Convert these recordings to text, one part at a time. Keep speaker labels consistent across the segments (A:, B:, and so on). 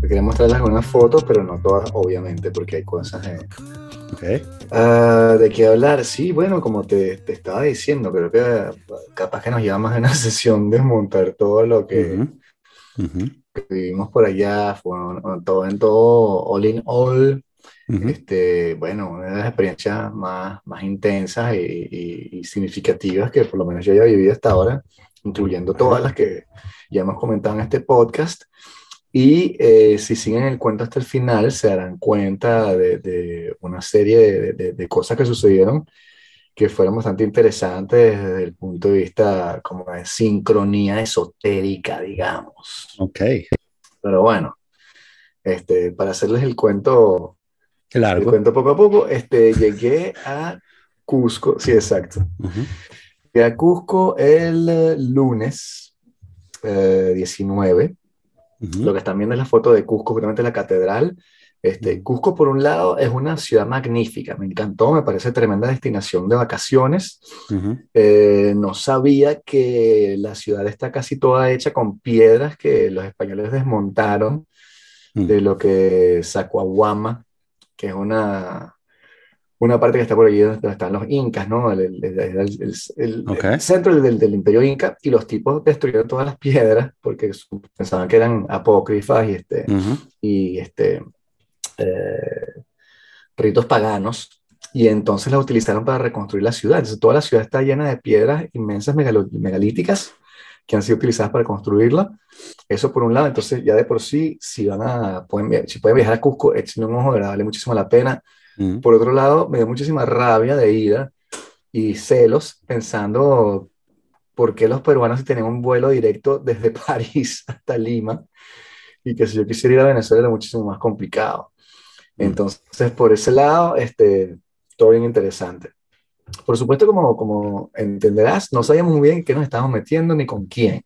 A: Quería mostrarles algunas fotos, pero no todas, obviamente, porque hay cosas de,
B: Ok.
A: Ah, ¿De qué hablar? Sí, bueno, como te, te estaba diciendo, creo que capaz que nos lleva más de una sesión desmontar todo lo que,
B: Ujú, ujú,
A: que vivimos por allá, fue un- todo en todo, all in all.
B: Ujú.
A: Este, bueno, una de las experiencias más, más intensas y, y- y significativas que por lo menos yo haya vivido hasta ahora, incluyendo todas las que ya hemos comentado en este podcast. Y eh, si siguen el cuento hasta el final, se darán cuenta de, de una serie de, de- de cosas que sucedieron que fueron bastante interesantes desde el punto de vista como de sincronía esotérica, digamos.
B: Ok.
A: Pero bueno, este, para hacerles el cuento
B: Qué
A: te
B: largo.
A: cuento poco a poco, este, llegué a Cusco, sí, exacto.
B: Ujú,
A: Llegué a Cusco el eh, lunes eh, 19.
B: ujú,
A: Lo que están viendo es la foto de Cusco, justamente la catedral. Este, Cusco, por un lado, es una ciudad magnífica, me encantó, me parece tremenda destinación de vacaciones. Eh, no sabía que la ciudad está casi toda hecha con piedras que los españoles desmontaron de lo que Sacuahuama, que es una, una parte que está por allí donde están los incas, ¿no? El, el- el- el- el- el-
B: Ok.
A: el centro del, del imperio inca, y los tipos destruyeron todas las piedras porque pensaban que eran apócrifas y, este,
B: Ujú,
A: y este, eh, ritos paganos, y entonces las utilizaron para reconstruir la ciudad. Entonces toda la ciudad está llena de piedras inmensas megalíticas que han sido utilizadas para construirla. Eso por un lado, entonces ya de por sí, si van a, pueden, si pueden viajar a Cusco, échenle un ojo, vale muchísimo la pena.
B: ujú.
A: Por otro lado, me dio muchísima rabia de ira y celos pensando por qué los peruanos si tenían un vuelo directo desde París hasta Lima y que si yo quisiera ir a Venezuela era muchísimo más complicado.
B: Mm.
A: Entonces, por ese lado, este, todo bien interesante. Por supuesto, como, como entenderás, no sabíamos muy bien en qué nos estábamos metiendo ni con quién.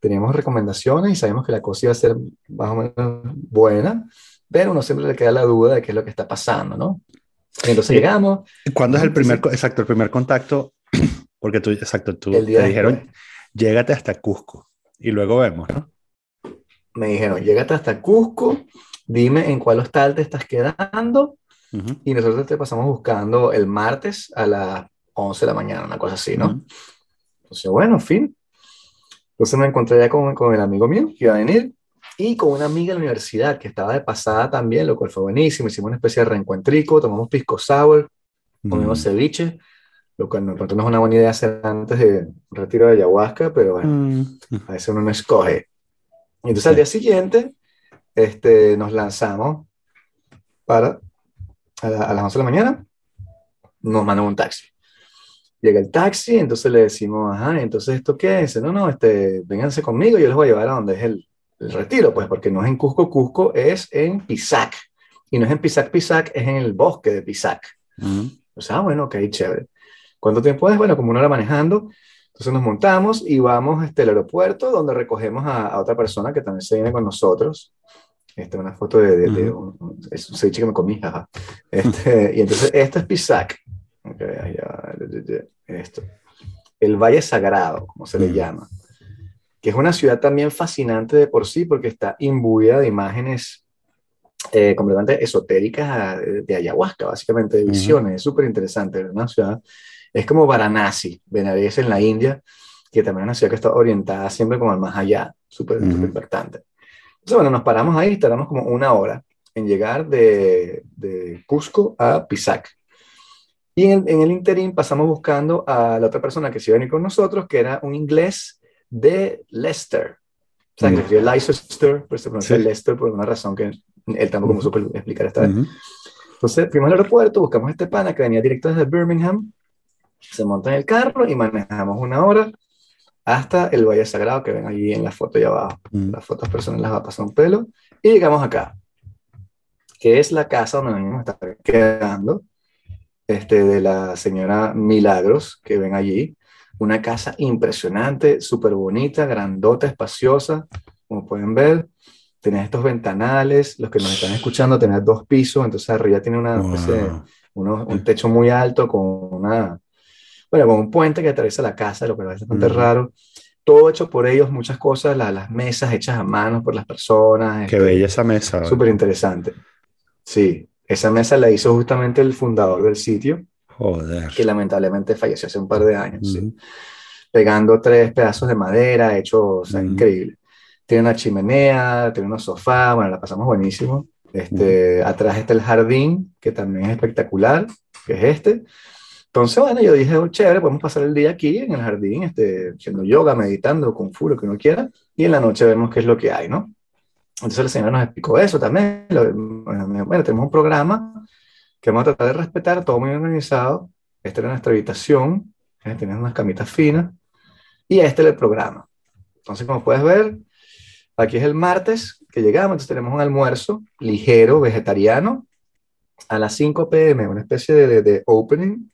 A: Teníamos recomendaciones y sabíamos que la cosa iba a ser más o menos buena, pero uno siempre le queda la duda de qué es lo que está pasando, ¿no? Y entonces
B: Sí.
A: llegamos,
B: ¿Cuándo es el primer,
A: sí.
B: exacto, el primer contacto? Porque tú, exacto, tú
A: el día
B: te dijeron,
A: después.
B: llégate hasta Cusco y luego vemos, ¿no?
A: Me dijeron, llégate hasta Cusco, dime en cuál hostal te estás quedando
B: Ujú,
A: y nosotros te pasamos buscando el martes a las 11 de la mañana, una cosa así, ¿no?
B: ujú.
A: Entonces, bueno, en fin. Entonces me encontré ya con, con el amigo mío que iba a venir y con una amiga de la universidad que estaba de pasada también, lo cual fue buenísimo. Hicimos una especie de reencuentrico, tomamos pisco sour, comimos
B: Mm.
A: ceviche, lo cual pronto no es una buena idea hacer antes de retiro de ayahuasca, pero bueno,
B: Mm.
A: a veces uno no escoge. Y entonces al
B: Sí.
A: día siguiente este, nos lanzamos para a, la- a las 11 de la mañana, nos mandan un taxi. Llega el taxi, entonces le decimos, ajá, entonces esto qué es? Dice, no, no, este, vénganse conmigo, yo les voy a llevar a donde es el, el retiro, pues porque no es en Cusco, Cusco es en Pisac. Y no es en Pisac, Pisac, es en el bosque de Pisac.
B: Mm.
A: O sea, bueno, ok, chévere. ¿Cuánto tiempo es? Bueno, como una hora manejando. Entonces nos montamos y vamos este, al aeropuerto donde recogemos a, a otra persona que también se viene con nosotros. Este, una foto de, de, de un, es un ceviche que me comí, jaja. Este, y entonces, esto es Pisac. Ok, ahí ya, de- de- de- esto. El Valle Sagrado, como se le
B: Ujú.
A: llama. Que es una ciudad también fascinante de por sí porque está imbuida de imágenes eh, completamente esotéricas ah, de, ayahuasca, básicamente, de visiones. Es súper interesante. Es una ciudad, es como Varanasi, Benares en la India, que también es una ciudad que está orientada siempre como al más allá, súper súper impactante. Entonces, bueno, nos paramos ahí, tardamos como una hora en llegar de, de Cusco a Pisac. Y en, en el interín pasamos buscando a la otra persona que se iba a venir con nosotros, que era un inglés de Leicester. O sea, que escribe Leicester, pero se pronuncia
B: Sí.
A: Leicester por una razón que él tampoco me
B: Ujú.
A: supo explicar esta vez.
B: Ujú.
A: Entonces fuimos al aeropuerto, buscamos a este pana que venía directo desde Birmingham, se monta en el carro y manejamos una hora hasta el Valle Sagrado que ven allí en la foto allá abajo.
B: Mm.
A: Las fotos personales las va a pasar un pelo. Y llegamos acá, que es la casa donde vamos a estar quedando, este, de la señora Milagros, que ven allí. Una casa impresionante, súper bonita, grandota, espaciosa, como pueden ver. Tenés estos ventanales, los que nos están escuchando, tenés dos pisos, entonces arriba tiene una de
B: Wow.
A: uno, un techo muy alto con una, bueno, con un puente que atraviesa la casa, lo que es bastante raro. Todo hecho por ellos, muchas cosas, las mesas hechas a mano por las personas.
B: Qué este, bella esa mesa.
A: Súper interesante. Sí, esa mesa la hizo justamente el fundador del sitio.
B: Joder.
A: Que lamentablemente falleció hace un par de años. sí. Pegando tres pedazos de madera, hecho, o sea, increíble. Tiene una chimenea, tiene unos sofás, bueno, la pasamos buenísimo. Este, Atrás está el jardín, que también es espectacular, que es este. Entonces, bueno, yo dije, oh, chévere, podemos pasar el día aquí en el jardín, este, haciendo yoga, meditando, con full, lo que uno quiera, y en la noche vemos qué es lo que hay, ¿no? Entonces la señora nos explicó eso también. Bueno, tenemos un programa que vamos a tratar de respetar, todo muy organizado. Esta era nuestra habitación, ¿eh? tenemos unas camitas finas, y este es el programa. Entonces, como puedes ver, aquí es el martes, que llegamos, entonces tenemos un almuerzo ligero, vegetariano, a las 5 pm, una especie de, de, opening,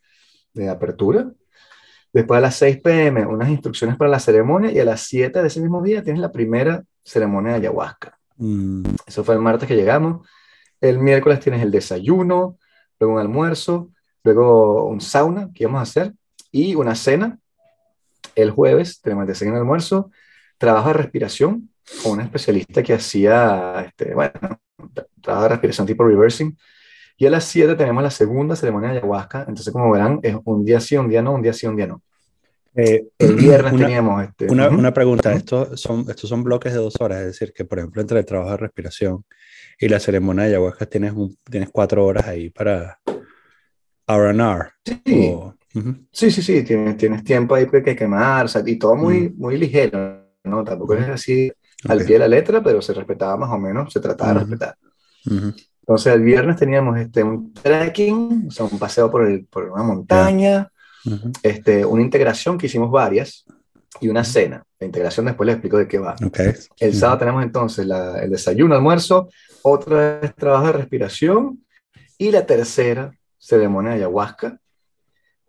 A: de apertura. Después a las 6 pm, unas instrucciones para la ceremonia y a las 7 de ese mismo día tienes la primera ceremonia de ayahuasca. Mm. Eso fue el martes que llegamos. El miércoles tienes el desayuno, luego un almuerzo, luego un sauna que íbamos a hacer y una cena. El jueves tenemos el desayuno y almuerzo, trabajo de respiración, con una especialista que hacía, este, bueno, trabajo de respiración tipo reversing. Y a las 7 tenemos la segunda ceremonia de ayahuasca. Entonces, como verán, es un día sí, un día no, un día sí, un día no.
B: Eh, el viernes teníamos este. Una, una pregunta: estos son, estos son bloques de dos horas, es decir, que por ejemplo, entre el trabajo de respiración y la ceremonia de ayahuasca tienes, un, tienes cuatro horas ahí para RR.
A: Sí. sí, sí, sí, tienes, tienes tiempo ahí que quemar, o sea, y todo muy, mm. muy ligero, ¿no? Tampoco es así al pie de la letra, pero se respetaba más o menos, se trataba de respetar. Entonces el viernes teníamos este, un trekking, o sea, un paseo por, el, por una montaña, este, una integración que hicimos varias y una cena. La integración después les explico de qué va. El sábado tenemos entonces la, el desayuno, almuerzo, otra vez trabajo de respiración y la tercera ceremonia de ayahuasca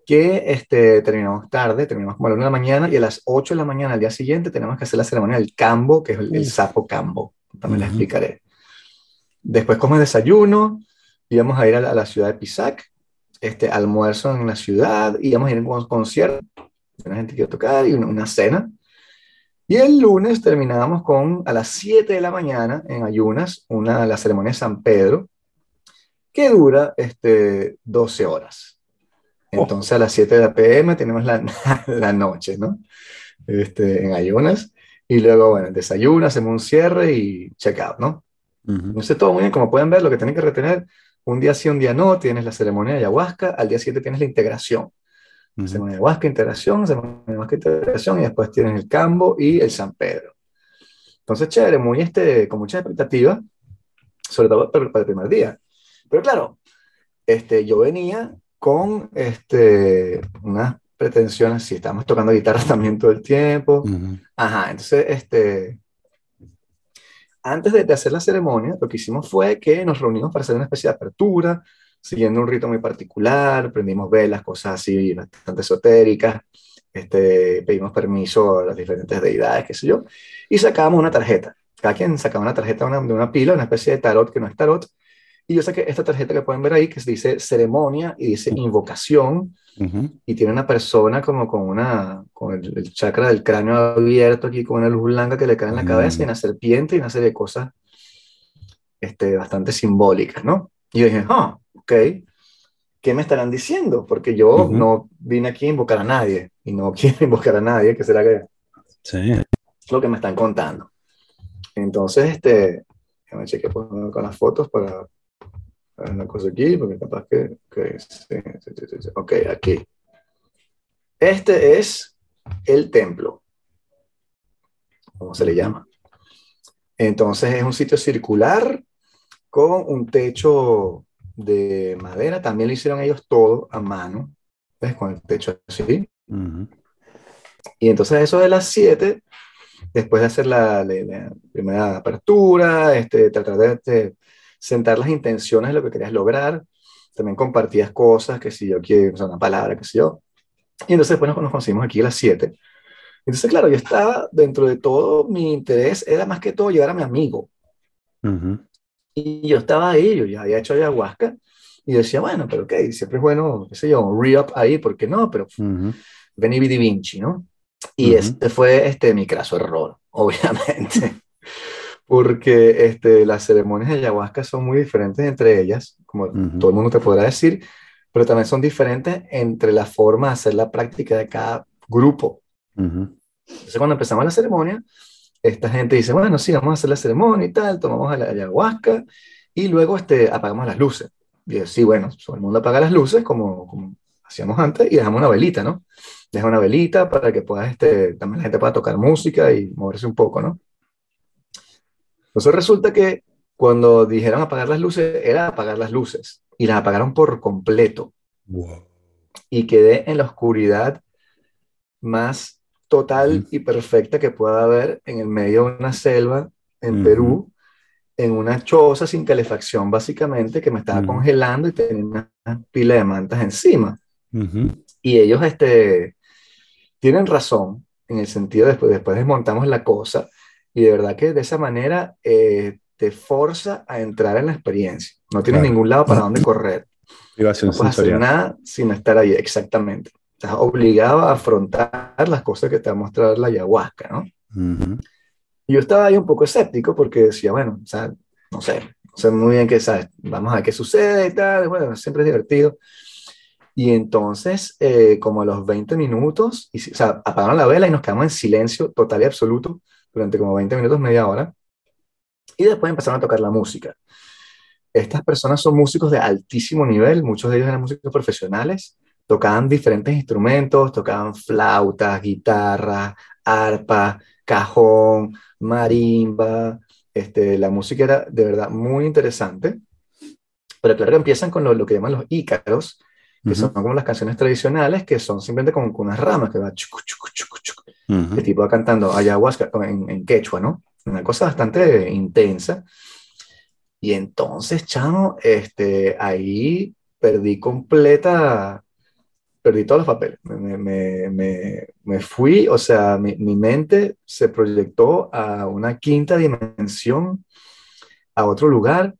A: que este, terminamos tarde, terminamos como a la una de la mañana y a las 8 de la mañana al día siguiente tenemos que hacer la ceremonia del cambo, que es el, sapo cambo. También les explicaré. Después como desayuno, íbamos a ir a la, ciudad de Pisac, este, almuerzo en la ciudad, íbamos a ir a un concierto, una gente que iba a tocar y una, cena. Y el lunes terminábamos con, a las 7 de la mañana, en ayunas, una, la ceremonia de San Pedro, que dura este, 12 horas. Oh. Entonces a las 7 de la PM tenemos la, la noche, ¿no? Este, en ayunas. Y luego, bueno, desayuno, hacemos un cierre y check out, ¿no? No sé todo muy bien, como pueden ver, lo que tienen que retener, un día sí, un día no, tienes la ceremonia de ayahuasca, al día siguiente tienes la integración. Ceremonia de ayahuasca, integración, ceremonia de ayahuasca, integración, y después tienes el cambo y el San Pedro. Entonces, chévere, muy este, con mucha expectativa, sobre todo para, para el primer día. Pero claro, este, yo venía con este, unas pretensiones, si estamos tocando guitarra también todo el tiempo. Ajá, entonces, este, antes de, hacer la ceremonia, lo que hicimos fue que nos reunimos para hacer una especie de apertura, siguiendo un rito muy particular, prendimos velas, cosas así bastante esotéricas, este, pedimos permiso a las diferentes deidades, qué sé yo, y sacábamos una tarjeta. Cada quien sacaba una tarjeta de una, de una pila, una especie de tarot que no es tarot, y yo saqué esta tarjeta que pueden ver ahí, que dice ceremonia y dice invocación, y tiene una persona como con, una, con el, chakra del cráneo abierto aquí, con una luz blanca que le cae en la cabeza, y mm. una serpiente y una serie de cosas este, bastante simbólicas, ¿no? Y yo dije, ah, ok, ¿qué me estarán diciendo? Porque yo no vine aquí a invocar a nadie, y no quiero invocar a nadie, ¿qué será que
B: sí.
A: es lo que me están contando? Entonces, este, me chequeé con las fotos para una cosa aquí, porque capaz que, ok, aquí. Este es el templo, ¿cómo se le llama? Entonces es un sitio circular con un techo de madera, también lo hicieron ellos todo a mano, ¿ves? Con el techo así. Y entonces eso de las 7, después de hacer la, primera apertura, este, tratar de, sentar las intenciones de lo que querías lograr. También compartías cosas, que si yo quiero, o una palabra, que si yo. Y entonces después nos, conocimos aquí a las 7. Entonces, claro, yo estaba, dentro de todo, mi interés era más que todo llegar a mi amigo. Y yo estaba ahí, yo ya había hecho ayahuasca, y decía, bueno, pero ok, siempre es bueno, qué sé yo, re-up ahí, ¿por qué no? Pero uh Vidi Vinci, ¿no? Y este fue este, mi craso error, obviamente. Porque este, las ceremonias de ayahuasca son muy diferentes entre ellas, como todo el mundo te podrá decir, pero también son diferentes entre la forma de hacer la práctica de cada grupo. Entonces, cuando empezamos la ceremonia, esta gente dice, bueno, sí, vamos a hacer la ceremonia y tal, tomamos la ayahuasca y luego este, apagamos las luces. Y yo, sí, bueno, todo el mundo apaga las luces como, como hacíamos antes y dejamos una velita, ¿no? Deja una velita para que pueda, este, también la gente pueda tocar música y moverse un poco, ¿no? Entonces resulta que cuando dijeron apagar las luces, era apagar las luces y las apagaron por completo. Y quedé en la oscuridad más total y perfecta que pueda haber en el medio de una selva en Perú, en una choza sin calefacción, básicamente, que me estaba congelando y tenía una pila de mantas encima. Y ellos este, tienen razón en el sentido después, después desmontamos la cosa y de verdad que de esa manera eh, te forza a entrar en la experiencia. No tienes ningún lado para dónde correr. no puedes hacer nada sin estar ahí, exactamente. Estás obligado a afrontar las cosas que te va a mostrar la ayahuasca, ¿no? Y yo estaba ahí un poco escéptico porque decía, bueno, o sea, no sé, no sé muy bien qué, ¿sabes? Vamos a ver qué sucede y tal, bueno, siempre es divertido. Y entonces, eh, como a los 20 minutos, y, o sea, apagaron la vela y nos quedamos en silencio total y absoluto durante como 20 minutos, media hora. Y después empezaron a tocar la música. Estas personas son músicos de altísimo nivel, muchos de ellos eran músicos profesionales, tocaban diferentes instrumentos, tocaban flautas, guitarra, arpa, cajón, marimba. Este, la música era de verdad muy interesante. Pero claro, empiezan con lo, lo que llaman los ícaros, que son como las canciones tradicionales, que son simplemente como con unas ramas que va chucu, chucu, chucu, chucu. El tipo va cantando ayahuasca en, en, quechua, ¿no? Una cosa bastante intensa. Y entonces, chamo, este, ahí perdí completa, perdí todos los papeles. Me, me, me, me fui, o sea, mi, mi, mente se proyectó a una quinta dimensión, a otro lugar,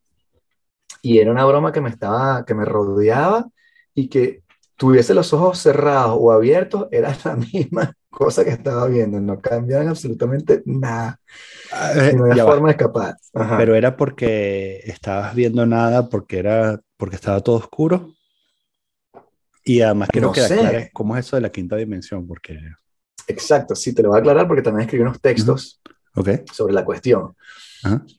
A: y era una broma que me estaba, que me rodeaba y que tuviese los ojos cerrados o abiertos, era la misma cosa que estaba viendo, no cambiaban absolutamente nada. Ah, eh, no había forma de escapar.
B: Pero era porque estabas viendo nada, porque era porque estaba todo oscuro. Y además quiero que aclares cómo es eso de la quinta dimensión, porque...
A: Exacto, sí, te lo voy a aclarar porque también escribí unos textos sobre la cuestión.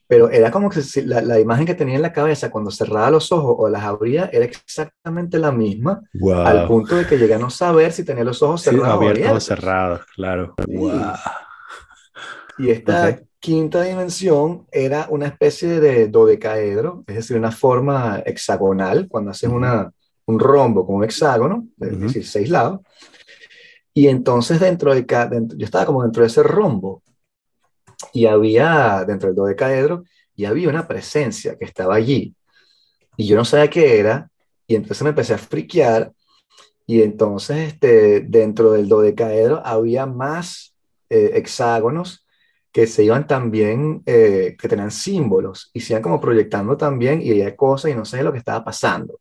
A: Pero era como que la, la, imagen que tenía en la cabeza cuando cerraba los ojos o las abría era exactamente la misma, al punto de que llegué a no saber si tenía los ojos cerrados
B: o abiertos. o cerrados, claro.
A: Y esta quinta dimensión era una especie de dodecaedro, es decir, una forma hexagonal, cuando haces una, un rombo con un hexágono, es decir, seis lados. Y entonces dentro de cada, yo estaba como dentro de ese rombo y había, dentro del dodecaedro, y había una presencia que estaba allí. Y yo no sabía qué era, y entonces me empecé a friquear, y entonces este, dentro del dodecaedro había más eh, hexágonos que se iban también, eh, que tenían símbolos, y se iban como proyectando también, y había cosas, y no sé lo que estaba pasando.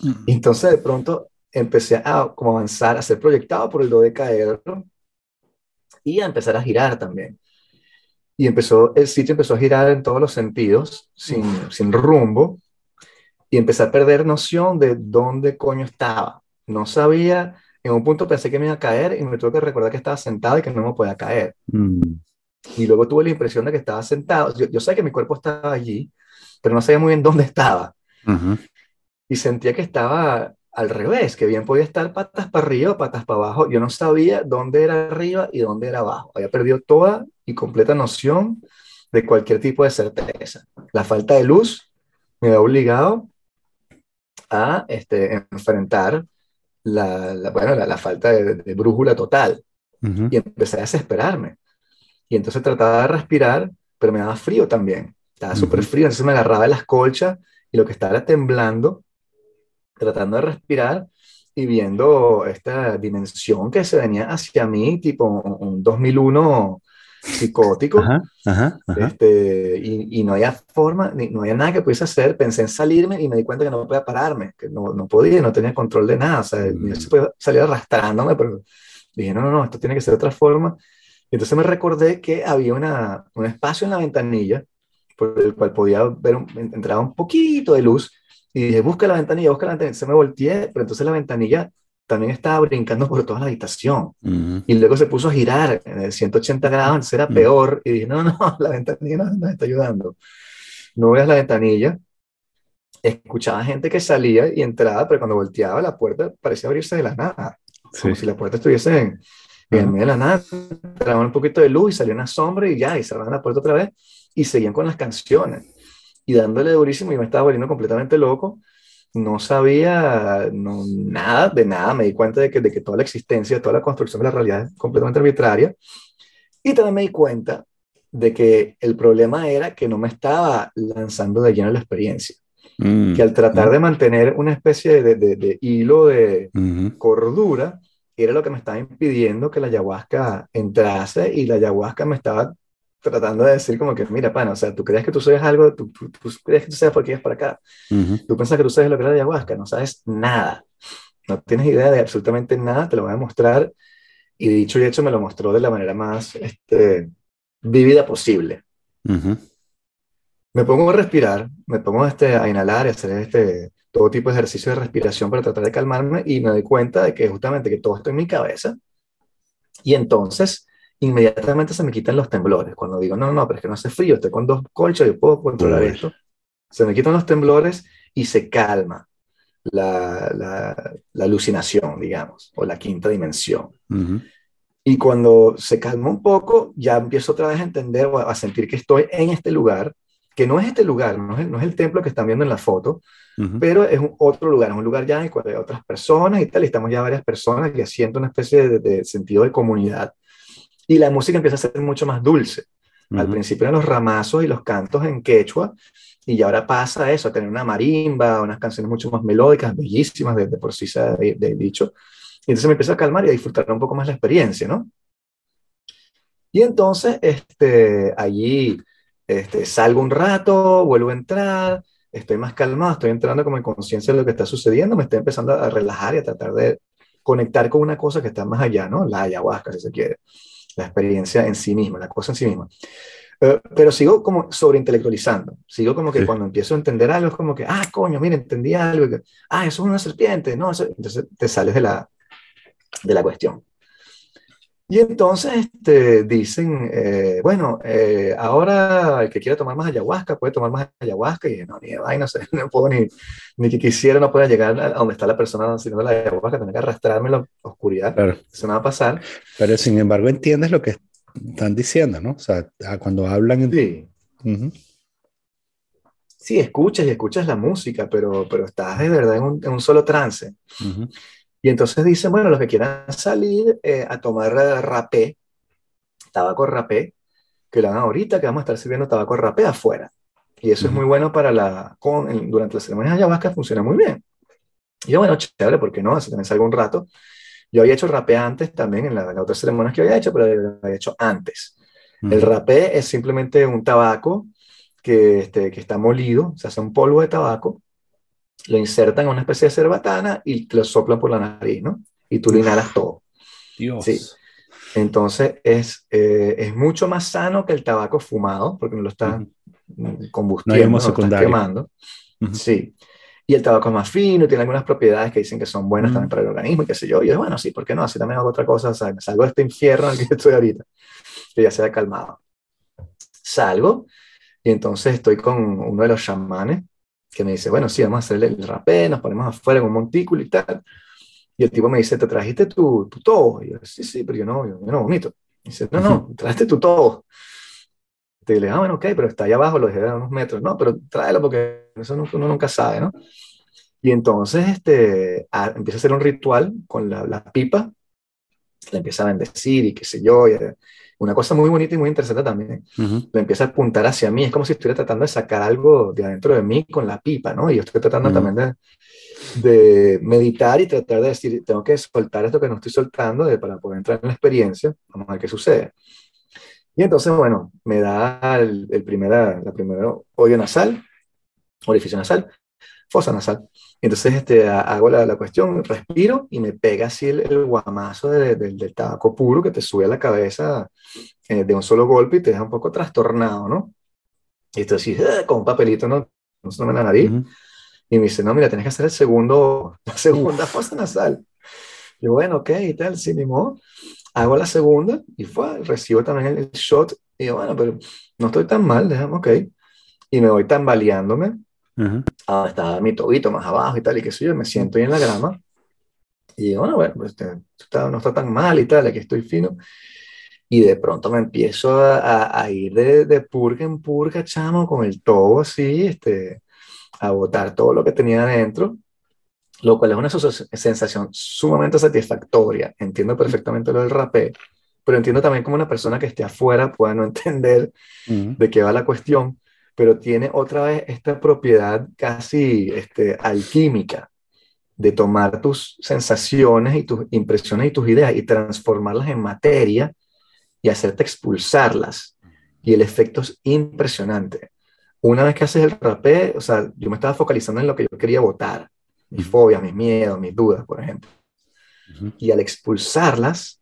A: Mm. Y entonces de pronto empecé a como avanzar, a ser proyectado por el dodecaedro, y a empezar a girar también y empezó, el sitio empezó a girar en todos los sentidos, sin, sin rumbo, y empecé a perder noción de dónde coño estaba. No sabía, en un punto pensé que me iba a caer y me tuve que recordar que estaba sentado y que no me podía caer. Mm. Y luego tuve la impresión de que estaba sentado. Yo, yo, sé que mi cuerpo estaba allí, pero no sabía muy bien dónde estaba. Y sentía que estaba al revés, que bien podía estar patas para arriba patas para abajo. Yo no sabía dónde era arriba y dónde era abajo. Había perdido toda y completa noción de cualquier tipo de certeza. La falta de luz me ha obligado a este, enfrentar la, la bueno, la, falta de, brújula total. Y empecé a desesperarme. Y entonces trataba de respirar, pero me daba frío también. Estaba súper frío, entonces me agarraba de las colchas y lo que estaba era temblando tratando de respirar y viendo esta dimensión que se venía hacia mí, tipo un 2001, psicótico. Este, y, y, no había forma, ni, no había nada que pudiese hacer. Pensé en salirme y me di cuenta que no podía pararme, que no, no podía, no tenía control de nada. O sea, mm. se podía salir arrastrándome, pero dije, no, no, no, esto tiene que ser de otra forma. Y entonces me recordé que había una, un espacio en la ventanilla por el cual podía ver, un, entraba un poquito de luz. Y dije, busca la ventanilla, busca la ventanilla. Se me volteé, pero entonces la ventanilla también estaba brincando por toda la habitación. Y luego se puso a girar en 180 grados, era peor. Y dije, no, no, la ventanilla no nos está ayudando. No veas la ventanilla. Escuchaba gente que salía y entraba, pero cuando volteaba la puerta parecía abrirse de la nada. Como si la puerta estuviese en, en medio de la nada. Entraba un poquito de luz y salió una sombra y ya, y cerraban la puerta otra vez y seguían con las canciones. Y dándole durísimo y me estaba volviendo completamente loco no sabía no, nada de nada, me di cuenta de que, de que toda la existencia, toda la construcción de la realidad es completamente arbitraria. Y también me di cuenta de que el problema era que no me estaba lanzando de lleno la experiencia. Mm, que al tratar mm. de mantener una especie de, de, hilo de cordura, era lo que me estaba impidiendo que la ayahuasca entrase y la ayahuasca me estaba tratando de decir como que, mira, pana, o sea, tú crees que tú sabes algo, tú, tú, crees que tú sabes por qué es para acá. Tú piensas que tú sabes lo que es la ayahuasca, no sabes nada. No tienes idea de absolutamente nada, te lo voy a mostrar. Y dicho y hecho, me lo mostró de la manera más este, vívida posible. Me pongo a respirar, me pongo este, a inhalar y hacer este, todo tipo de ejercicio de respiración para tratar de calmarme y me doy cuenta de que justamente que todo esto en mi cabeza. Y entonces inmediatamente se me quitan los temblores. Cuando digo, no, no, no, pero es que no hace frío, estoy con dos colchas, yo puedo controlar esto. Se me quitan los temblores y se calma la, la, alucinación, digamos, o la quinta dimensión. Y cuando se calma un poco, ya empiezo otra vez a entender o a sentir que estoy en este lugar, que no es este lugar, no es, no es el templo que están viendo en la foto, pero es un, otro lugar, es un lugar ya en el cual hay otras personas y tal, y estamos ya varias personas y siento una especie de, de sentido de comunidad y la música empieza a ser mucho más dulce. Al principio eran los ramazos y los cantos en quechua, y ahora pasa eso, a tener una marimba, unas canciones mucho más melódicas, bellísimas, de, por sí se ha dicho. Y entonces me empiezo a calmar y a disfrutar un poco más la experiencia, ¿no? Y entonces, este, allí este, salgo un rato, vuelvo a entrar, estoy más calmado, estoy entrando como en conciencia de lo que está sucediendo, me estoy empezando a relajar y a tratar de conectar con una cosa que está más allá, ¿no? La ayahuasca, si se quiere la experiencia en sí misma, la cosa en sí misma. Eh, pero sigo como sobreintelectualizando, sigo como que cuando empiezo a entender algo es como que, ah, coño, mira, entendí algo, que, ah, eso es una serpiente, no, entonces te sales de la, de la cuestión. Y entonces este, dicen, eh, bueno, eh, ahora el que quiera tomar más ayahuasca puede tomar más ayahuasca. Y no, ni de vaina, no, no puedo ni, ni que quisiera, no pueda llegar a donde está la persona haciendo la ayahuasca, tener que arrastrarme en la oscuridad. Eso no va a pasar.
B: Pero sin embargo, entiendes lo que están diciendo, ¿no? O sea, cuando hablan. En...
A: Sí. Sí, escuchas y escuchas la música, pero, pero estás de verdad en un, en un solo trance. Y entonces dicen, bueno, los que quieran salir eh, a tomar rapé, tabaco rapé, que lo hagan ahorita, que vamos a estar sirviendo tabaco rapé afuera. Y eso es muy bueno para la, con, durante las ceremonias ayahuasca funciona muy bien. Y yo, bueno, chévere, ¿por qué no? Así también salgo un rato. Yo había hecho rapé antes también en, la, en las otras ceremonias que había hecho, pero lo había hecho antes. El rapé es simplemente un tabaco que, este, que está molido, se hace un polvo de tabaco lo insertan en una especie de cerbatana y te lo soplan por la nariz, ¿no? Y tú lo inhalas todo.
B: Dios. Sí.
A: Entonces es, eh, es mucho más sano que el tabaco fumado, porque no lo están combustiendo, no, lo están quemando. Sí. Y el tabaco es más fino, tiene algunas propiedades que dicen que son buenas también para el organismo y qué sé yo. Y es bueno, sí, ¿por qué no? Así también hago otra cosa, salgo de este infierno en el que estoy ahorita, que ya se ha calmado. Salgo y entonces estoy con uno de los chamanes que me dice, bueno, sí, vamos a hacer el rapé, nos ponemos afuera en un montículo y tal. Y el tipo me dice, ¿te trajiste tu, tu todo? Y yo, sí, sí, pero yo no, yo, no vomito. Y dice, no, no, trajiste tu todo. Y le digo, ah, bueno, ok, pero está ahí abajo, lo dejé a unos metros. No, pero tráelo porque eso uno nunca sabe, ¿no? Y entonces este, empieza a hacer un ritual con la, la pipa, le empieza a bendecir y qué sé yo, y, una cosa muy bonita y muy interesante también. Le empieza a apuntar hacia mí. Es como si estuviera tratando de sacar algo de adentro de mí con la pipa, ¿no? Y yo estoy tratando también de, de, meditar y tratar de decir, tengo que soltar esto que no estoy soltando de, para poder entrar en la experiencia. Vamos a ver qué sucede. Y entonces, bueno, me da el, el primera, la primera hoyo nasal, orificio nasal, fosa nasal. Entonces este, hago la, la cuestión, respiro y me pega así el, el guamazo de, del tabaco puro que te sube a la cabeza eh, de un solo golpe y te deja un poco trastornado, ¿no? Y esto así, eh, con un papelito, ¿no? No en la nariz. Y me dice, no, mira, tienes que hacer el segundo, la segunda fosa nasal. Y bueno, ok, y tal, sí, ni modo. Hago la segunda y fue, recibo también el, shot. Y yo, bueno, pero no estoy tan mal, déjame, ok. Y me voy tambaleándome. Uh -huh. estaba mi tobito más abajo y tal, y qué sé yo, me siento ahí en la grama. Y digo, bueno, bueno, pues, este, está, no está tan mal y tal, aquí estoy fino. Y de pronto me empiezo a, a ir de, de, purga en purga, chamo, con el tobo así, este, a botar todo lo que tenía adentro, lo cual es una sensación sumamente satisfactoria. Entiendo perfectamente lo del rapé, pero entiendo también como una persona que esté afuera pueda no entender uh -huh. de qué va la cuestión, pero tiene otra vez esta propiedad casi este, alquímica de tomar tus sensaciones y tus impresiones y tus ideas y transformarlas en materia y hacerte expulsarlas. Y el efecto es impresionante. Una vez que haces el rapé, o sea, yo me estaba focalizando en lo que yo quería votar, mis fobias, mis miedos, mis dudas, por ejemplo. Uh -huh. Y al expulsarlas,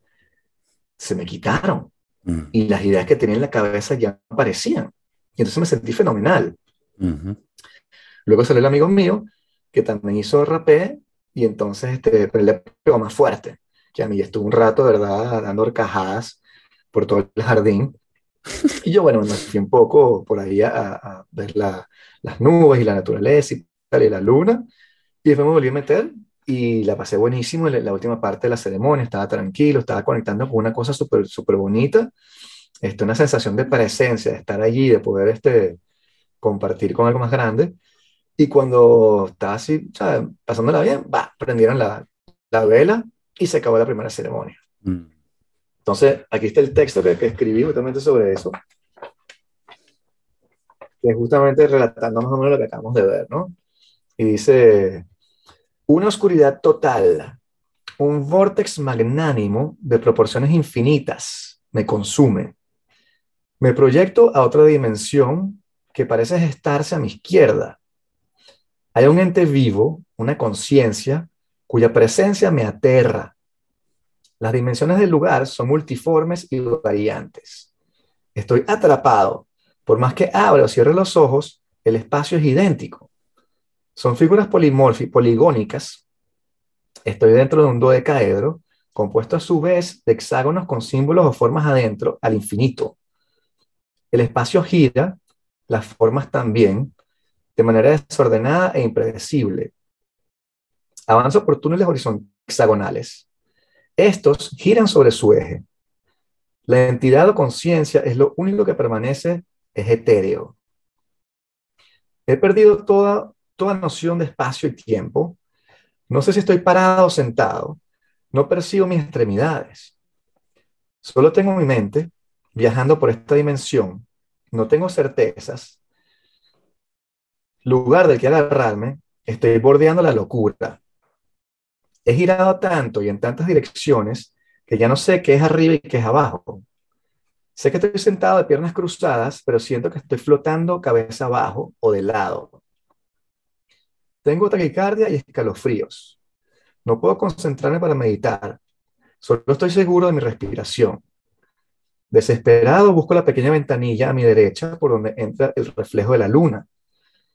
A: se me quitaron. Uh -huh. Y las ideas que tenía en la cabeza ya aparecían. Y entonces me sentí fenomenal. Uh -huh. Luego salió el amigo mío, que también hizo rapé, y entonces este, pero le pegó más fuerte. Que a mí estuvo un rato, ¿verdad?, dando horcajadas por todo el jardín. Y yo, bueno, me fui un poco por ahí a, a ver la, las nubes y la naturaleza y tal, y la luna. Y después me volví a meter y la pasé buenísimo en la última parte de la ceremonia. Estaba tranquilo, estaba conectando con una cosa súper, súper bonita. Este, una sensación de presencia, de estar allí, de poder este, compartir con algo más grande. Y cuando estaba así, ¿sabes? pasándola bien, va, prendieron la, la vela y se acabó la primera ceremonia. Mm. Entonces, aquí está el texto que, que, escribí justamente sobre eso, que es justamente relatando más o menos lo que acabamos de ver, ¿no? Y dice, una oscuridad total, un vortex magnánimo de proporciones infinitas me consume. Me proyecto a otra dimensión que parece gestarse a mi izquierda. Hay un ente vivo, una conciencia, cuya presencia me aterra las dimensiones del lugar son multiformes y variantes. Estoy atrapado. Por más que abra o cierre los ojos, el espacio es idéntico. Son figuras poligónicas. Estoy dentro de un dodecaedro, compuesto a su vez de hexágonos con símbolos o formas adentro, al infinito. El espacio gira, las formas también, de manera desordenada e impredecible. Avanzo por túneles horizontal hexagonales estos giran sobre su eje. La entidad o conciencia es lo único que permanece, etéreo. He perdido toda, toda noción de espacio y tiempo. No sé si estoy parado o sentado. No percibo mis extremidades. Solo tengo mi mente viajando por esta dimensión. No tengo certezas. Lugar del que agarrarme, estoy bordeando la locura. He girado tanto y en tantas direcciones que ya no sé qué es arriba y qué es abajo. Sé que estoy sentado de piernas cruzadas, pero siento que estoy flotando cabeza abajo o de lado. Tengo taquicardia y escalofríos. No puedo concentrarme para meditar. Solo estoy seguro de mi respiración. Desesperado busco la pequeña ventanilla a mi derecha por donde entra el reflejo de la luna.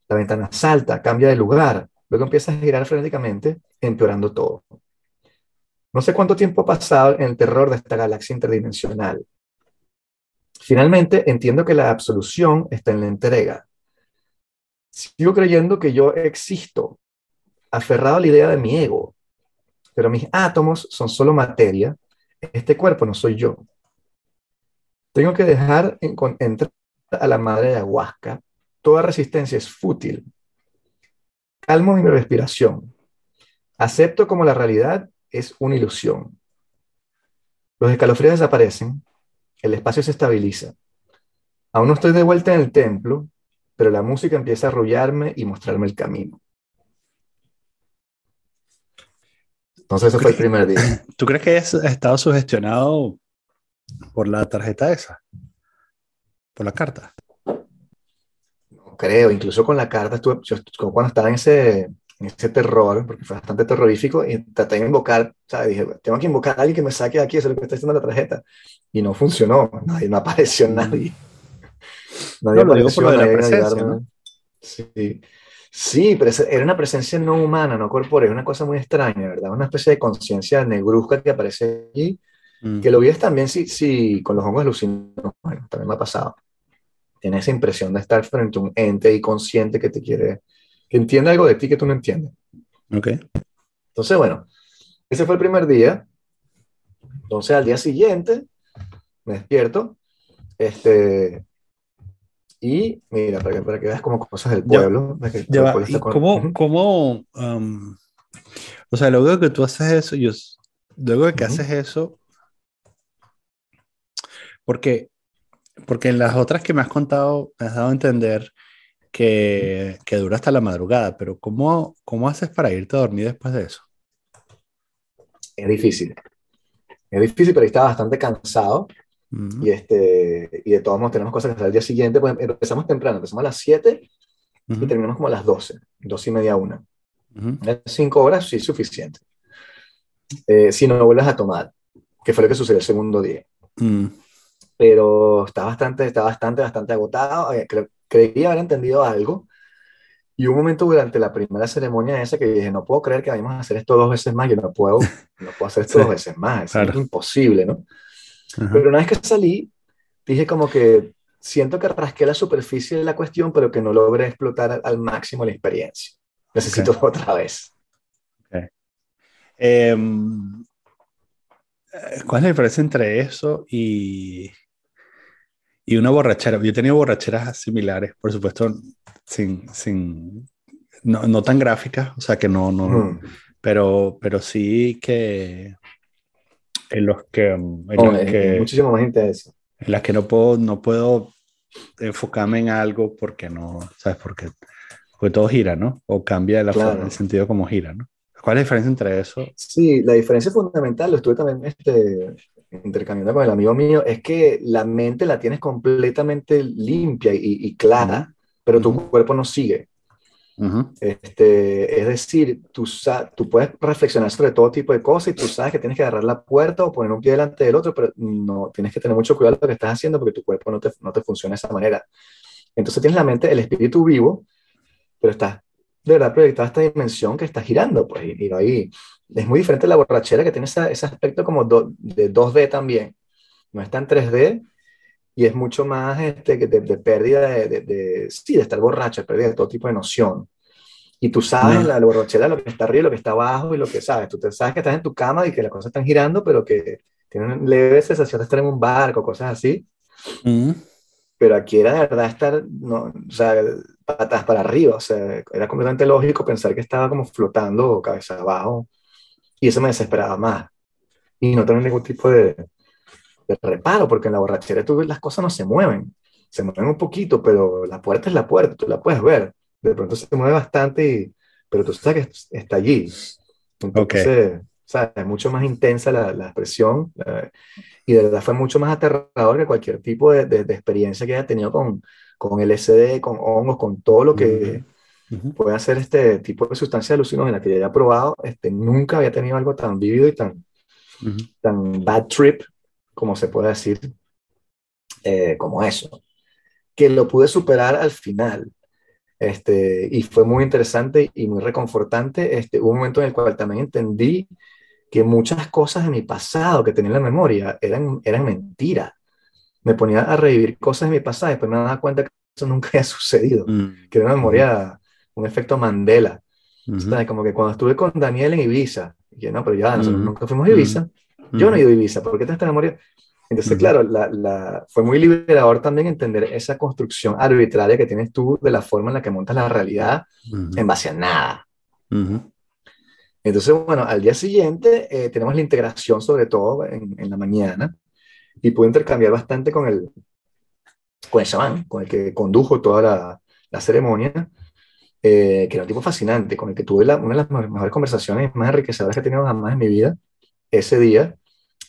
A: La ventana salta, cambia de lugar, Luego empieza a girar frenéticamente, empeorando todo. No sé cuánto tiempo ha pasado en el terror de esta galaxia interdimensional. Finalmente, entiendo que la absolución está en la entrega. Sigo creyendo que yo existo, aferrado a la idea de mi ego, pero mis átomos son solo materia, este cuerpo no soy yo. Tengo que dejar entrar a la madre de ayahuasca. Toda resistencia es fútil. Calmo mi respiración. Acepto como la realidad es una ilusión. Los escalofríos desaparecen, el espacio se estabiliza. Aún no estoy de vuelta en el templo, pero la música empieza a arrullarme y mostrarme el camino. Entonces, eso fue el primer día.
B: ¿Tú crees que has estado sugestionado por la tarjeta esa? por la carta.
A: No creo, incluso con la carta estuve, yo, cuando estaba en ese, en ese terror, porque fue bastante terrorífico, y traté de invocar, sea, dije, tengo que invocar a alguien que me saque de aquí, eso es lo que está diciendo la tarjeta. Y no funcionó, nadie, no apareció mm. nadie. Nadie no, apareció, por la presencia, ¿no? Sí. Sí, pero era una presencia no humana, no corpórea, es una cosa muy extraña, ¿verdad? Una especie de conciencia negruzca que aparece allí, mm. que lo vives también sí, sí, con los hongos alucinógenos, bueno, también me ha pasado. Tienes esa impresión de estar frente a un ente y consciente que te quiere, que entiende algo de ti que tú no entiendes.
B: Ok.
A: Entonces, bueno, ese fue el primer día. Entonces, al día siguiente, me despierto, este, y mira, para que, para que veas como cosas del pueblo.
B: cómo, um, o sea, luego que tú haces eso, yo, luego que haces eso, porque, porque en las otras que me has contado, me has dado a entender que, que dura hasta la madrugada, pero ¿cómo, ¿cómo haces para irte a dormir después de eso?
A: Es difícil. Es difícil, pero estaba bastante cansado y, este, y de todos modos tenemos cosas que hacer al día siguiente. Pues empezamos temprano, empezamos a las 7 y terminamos como a las 12, 2 y media, 1. 5 horas sí es suficiente. Eh, si no vuelves a tomar, que fue lo que sucedió el segundo día.
B: Mm.
A: Pero está bastante, está bastante, bastante agotado. Eh, creía haber entendido algo. Y un momento durante la primera ceremonia esa que dije, no puedo creer que vayamos a hacer esto dos veces más, yo no puedo, no puedo hacer esto dos veces más, es imposible, ¿no? Pero una vez que salí, dije como que siento que rasqué la superficie de la cuestión, pero que no logré explotar al máximo la experiencia. Necesito otra vez.
B: Em, ¿Cuál es la diferencia entre eso y, y una borrachera? Yo he tenido borracheras similares, por supuesto, sin, sin, no, no tan gráficas, o sea que no, no, pero, pero sí que en los que, en
A: oh, que muchísimo más intenso.
B: En las que no puedo, no puedo enfocarme en algo porque no, ¿sabes? Porque, porque todo gira, ¿no? O cambia la forma, el sentido como gira, ¿no? ¿Cuál es la diferencia entre eso?
A: Sí, la diferencia fundamental, lo estuve también este, intercambiando con el amigo mío, es que la mente la tienes completamente limpia y, clara, pero tu cuerpo no sigue. Este, es decir, tú, tú puedes reflexionar sobre todo tipo de cosas y tú sabes que tienes que agarrar la puerta o poner un pie delante del otro, pero no tienes que tener mucho cuidado de lo que estás haciendo porque tu cuerpo no te, no te funciona de esa manera. Entonces tienes la mente, el espíritu vivo, pero estás de verdad proyectado a esta dimensión que está girando, pues, y, ahí es muy diferente la borrachera que tiene ese, ese aspecto como de 2D también. No está en 3D, y es mucho más este, de, de pérdida de, de, sí, de estar borracho, de pérdida de todo tipo de noción. Y tú sabes la, borrachera, lo que está arriba, lo que está abajo y lo que sabes. Tú te sabes que estás en tu cama y que las cosas están girando, pero que tienen leve sensación de estar en un barco, cosas así. Pero aquí era de verdad estar, no, o sea, patas para arriba. O sea, era completamente lógico pensar que estaba como flotando cabeza abajo. Y eso me desesperaba más. Y no tener ningún tipo de, de reparo, porque en la borrachera tú ves las cosas no se mueven, se mueven un poquito, pero la puerta es la puerta, tú la puedes ver. De pronto se mueve bastante, pero tú sabes que está allí. Entonces, ¿sabes? es mucho más intensa la, la expresión y de verdad fue mucho más aterrador que cualquier tipo de, de, experiencia que haya tenido con, con LSD, con hongos, con todo lo que puede hacer este tipo de sustancias alucinógenas que ya haya probado. Este, nunca había tenido algo tan vívido y tan, tan bad trip como se puede decir, eh, como eso, que lo pude superar al final. Este, y fue muy interesante y muy reconfortante. Este, hubo un momento en el cual también entendí que muchas cosas de mi pasado que tenía en la memoria eran, eran mentiras. Me ponía a revivir cosas de mi pasado y después me daba cuenta que eso nunca había sucedido, mm. que era una memoria, un efecto Mandela. como que cuando estuve con Daniel en Ibiza, y no, pero ya nosotros nunca fuimos a Ibiza, yo no he ido a Ibiza, ¿por qué te esta memoria? Entonces, claro, la, la, fue muy liberador también entender esa construcción arbitraria que tienes tú de la forma en la que montas la realidad en base a nada. Entonces, bueno, al día siguiente eh, tenemos la integración, sobre todo en, en, la mañana, y pude intercambiar bastante con el, con el chamán, con el que condujo toda la, la ceremonia, eh, que era un tipo fascinante, con el que tuve una de las mejores conversaciones más enriquecedoras que he tenido jamás en mi vida ese día.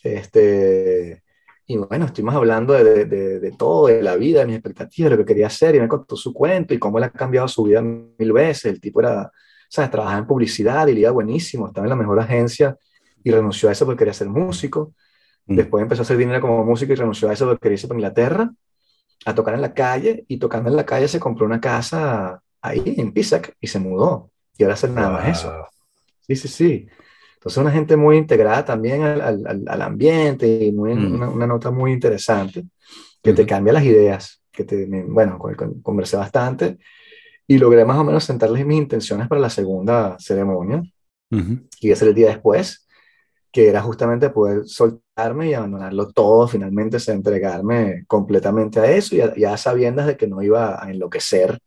A: Este, y bueno, estuvimos hablando de, de, de, todo, de la vida, de mis expectativas, de lo que quería hacer, y me contó su cuento y cómo él ha cambiado su vida mil veces. El tipo era, ¿sabes? Trabajaba en publicidad y le iba buenísimo, estaba en la mejor agencia y renunció a eso porque quería ser músico. Mm. Después empezó a hacer dinero como músico y renunció a eso porque quería irse para Inglaterra a tocar en la calle y tocando en la calle se compró una casa ahí en Pisac y se mudó. Y ahora hace nada más eso. Sí, sí, sí. Entonces, una gente muy integrada también al, al, al ambiente y muy, mm. una, nota muy interesante que te cambia las ideas. Que te, bueno, conversé bastante y logré más o menos sentarles mis intenciones para la segunda ceremonia. Y ese el día después, que era justamente poder soltarme y abandonarlo todo, finalmente, entregarme completamente a eso, y ya sabiendas de que no iba a enloquecer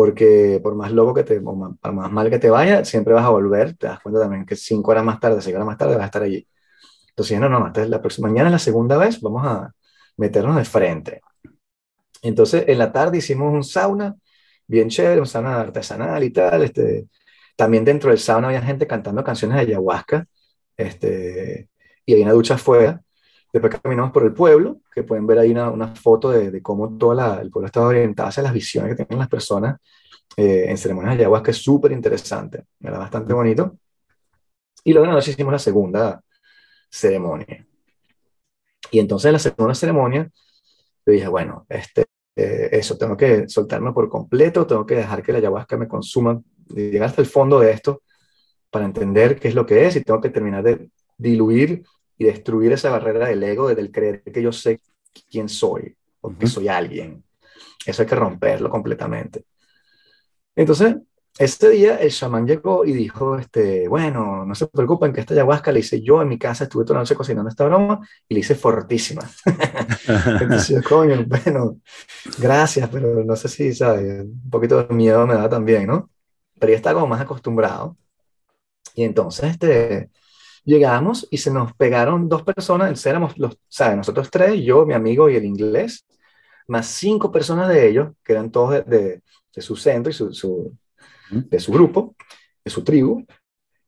A: porque por más loco que te, o más, más mal que te vaya, siempre vas a volver, te das cuenta también que cinco horas más tarde, seis horas más tarde vas a estar allí. Entonces, no, no, no, entonces la próxima, mañana es la segunda vez, vamos a meternos de frente. Entonces, en la tarde hicimos un sauna, bien chévere, un sauna artesanal y tal, este, también dentro del sauna había gente cantando canciones de ayahuasca, este, y hay una ducha afuera, Después caminamos por el pueblo, que pueden ver ahí una, una foto de, de, cómo todo el pueblo estaba orientado hacia las visiones que tienen las personas eh, en ceremonias de ayahuasca, es súper interesante, era bastante bonito. Y luego noche hicimos la segunda ceremonia. Y entonces en la segunda ceremonia, yo dije, bueno, este, eh, eso, tengo que soltarme por completo, tengo que dejar que la ayahuasca me consuma, llegar hasta el fondo de esto para entender qué es lo que es y tengo que terminar de diluir y destruir esa barrera del ego, del creer que yo sé quién soy o que soy alguien. Eso hay que romperlo completamente. Entonces, este día el chamán llegó y dijo, este, bueno, no se preocupen que esta ayahuasca la hice yo en mi casa, estuve toda la noche cocinando esta broma y la hice fortísima. Entonces yo, coño, bueno, gracias, pero no sé si, ¿sabes? Un poquito de miedo me da también, ¿no? Pero ya está como más acostumbrado. Y entonces, este, llegamos y se nos pegaron dos personas, éramos los, ¿sabes? Nosotros tres, yo, mi amigo y el inglés, más cinco personas de ellos, que eran todos de, de, su centro y su, su, de su grupo, de su tribu,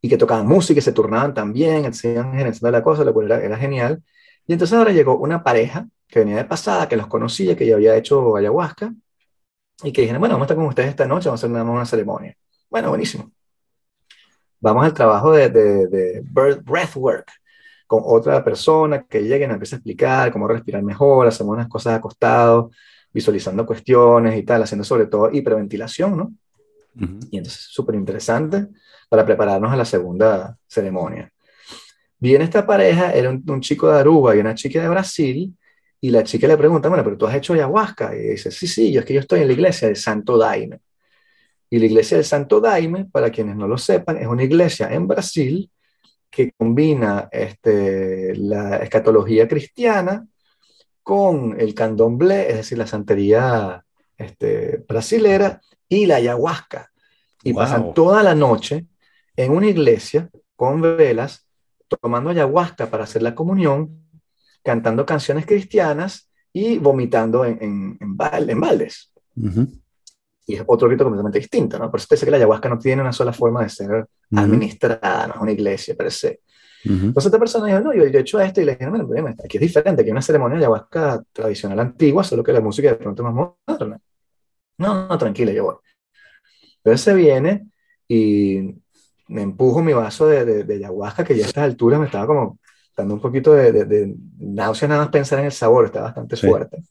A: y que tocaban música y se turnaban también, hacían gerenciando la cosa, lo cual era, era genial. Y entonces ahora llegó una pareja que venía de pasada, que los conocía, que ya había hecho ayahuasca, y que dijeron, bueno, vamos a estar con ustedes esta noche, vamos a hacer una, una ceremonia. Bueno, buenísimo vamos al trabajo de, de, de breathwork con otra persona que llegue y nos empiece a explicar cómo respirar mejor, hacemos unas cosas acostados, visualizando cuestiones y tal, haciendo sobre todo hiperventilación, ¿no? Y entonces, súper interesante para prepararnos a la segunda ceremonia. Viene esta pareja, era un, chico de Aruba y una chica de Brasil, y la chica le pregunta, bueno, pero tú has hecho ayahuasca, y dice, sí, sí, yo es que yo estoy en la iglesia de Santo Daime. Y la iglesia del Santo Daime, para quienes no lo sepan, es una iglesia en Brasil que combina este, la escatología cristiana con el candomblé, es decir, la santería este, brasilera, y la ayahuasca. Y pasan toda la noche en una iglesia con velas, tomando ayahuasca para hacer la comunión, cantando canciones cristianas y vomitando en, en, en, baldes y es otro rito completamente distinto, ¿no? Por eso te dice que la ayahuasca no tiene una sola forma de ser administrada, no es una iglesia per se. Entonces esta persona dijo, no, yo, he hecho esto y le dije, no, no, aquí es diferente, aquí hay una ceremonia de ayahuasca tradicional antigua, solo que la música de pronto es más moderna. No, no, tranquila, yo voy. Entonces se viene y me empujo mi vaso de, de, ayahuasca, que ya a estas alturas me estaba como dando un poquito de, de, náusea nada más pensar en el sabor, está bastante fuerte.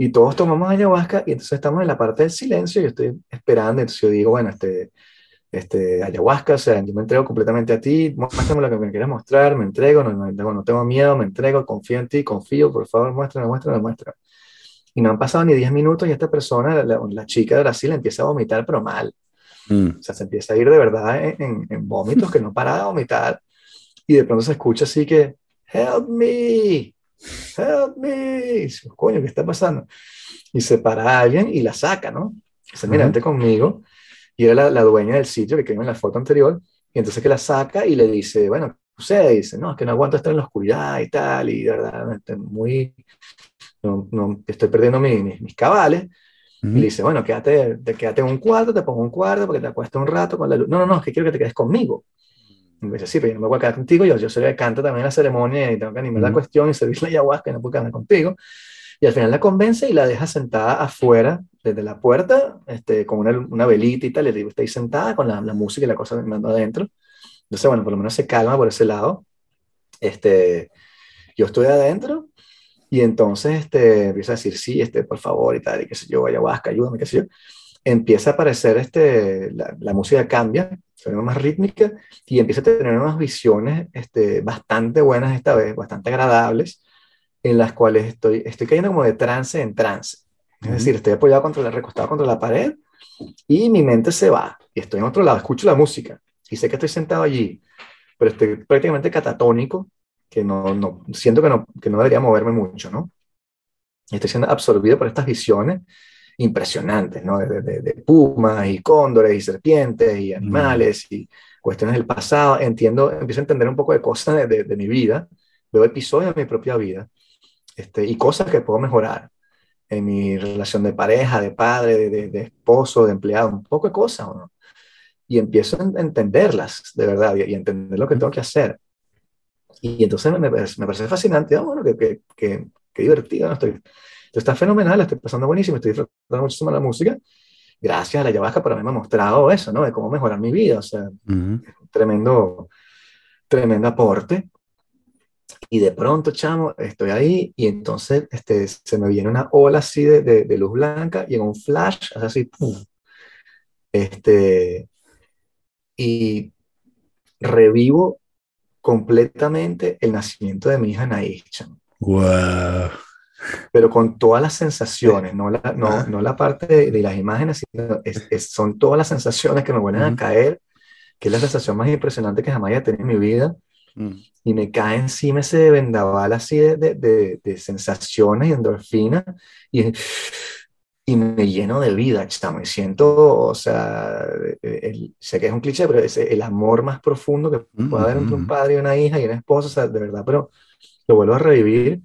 A: Y todos tomamos ayahuasca y entonces estamos en la parte del silencio, yo estoy esperando, entonces yo digo, bueno, este, este, ayahuasca, o sea, yo me entrego completamente a ti, muéstrame lo que me quieras mostrar, me entrego, no, no, no, tengo miedo, me entrego, confío en ti, confío, por favor, muéstrame, muéstrame, muéstrame. Y no han pasado ni 10 minutos y esta persona, la, la, chica de Brasil, empieza a vomitar, pero mal. Mm. O sea, se empieza a ir de verdad en, en, vómitos que no para de vomitar. Y de pronto se escucha así que, help me, help me. Coño, ¿qué está pasando? Y se para a alguien y la saca, ¿no? Dice, mira, vente conmigo. Y era la, dueña del sitio que quedó en la foto anterior. Y entonces que la saca y le dice, bueno, usted dice, no, es que no aguanto estar en la oscuridad y tal, y de verdad, estoy muy, no, no, estoy perdiendo mis, mis cabales. Y le dice, bueno, quédate, te, quédate en un cuarto, te pongo un cuarto porque te acuestas un rato con la luz. No, no, no, es que quiero que te quedes conmigo. Y me dice, sí, pero yo no me voy a quedar contigo, yo, yo soy el que canta también la ceremonia y tengo que animar la cuestión y servir la ayahuasca no puedo quedarme contigo. Y al final la convence y la deja sentada afuera, desde la puerta, este, con una, una velita y tal. Le digo, está ahí sentada con la, la música y la cosa mando adentro. Entonces, bueno, por lo menos se calma por ese lado. Este, yo estoy adentro y entonces este, empieza a decir, sí, este, por favor y tal, y qué sé yo, ayahuasca, ayúdame, qué sé yo. Empieza a aparecer, este, la, la música cambia, ve más rítmica y empieza a tener unas visiones este, bastante buenas esta vez, bastante agradables en las cuales estoy, estoy cayendo como de trance en trance. Es decir, estoy apoyado contra la, recostado contra la pared y mi mente se va y estoy en otro lado, escucho la música y sé que estoy sentado allí, pero estoy prácticamente catatónico, que no, no siento que no, que no debería moverme mucho, ¿no? estoy siendo absorbido por estas visiones impresionantes, ¿no? De, de, de, pumas y cóndores y serpientes y animales y cuestiones del pasado. Entiendo, empiezo a entender un poco de cosas de, de mi vida, veo episodios de mi propia vida este, y cosas que puedo mejorar en mi relación de pareja, de padre, de, esposo, de empleado, un poco de cosas, ¿no? Y empiezo a entenderlas, de verdad, y, y entender lo que tengo que hacer. Y entonces me, me, me parece fascinante, oh, bueno, que, que, que, divertido, ¿no? Estoy, está fenomenal, estoy pasando buenísimo, estoy disfrutando muchísimo la música. Gracias a la ayahuasca, para mí me ha mostrado eso, ¿no? De cómo mejorar mi vida, o sea, uh -huh. tremendo, tremendo aporte. Y de pronto, chamo, estoy ahí y entonces este, se me viene una ola así de, de, de luz blanca y en un flash, así, ¡pum! Este, y revivo completamente el nacimiento de mi hija Naís, chamo.
B: ¡Wow!
A: Pero con todas las sensaciones, no la, no, no la parte de, de, las imágenes, sino es, es, son todas las sensaciones que me vuelven a caer, que es la sensación más impresionante que jamás haya tenido en mi vida. Mm. y me cae encima ese vendaval así de, de, de, sensaciones y endorfinas y, y, me lleno de vida, chamo, me siento, o sea, el, sé que es un cliché, pero es el amor más profundo que mm, puede haber entre un padre y una hija y una esposa, o sea, de verdad, pero lo vuelvo a revivir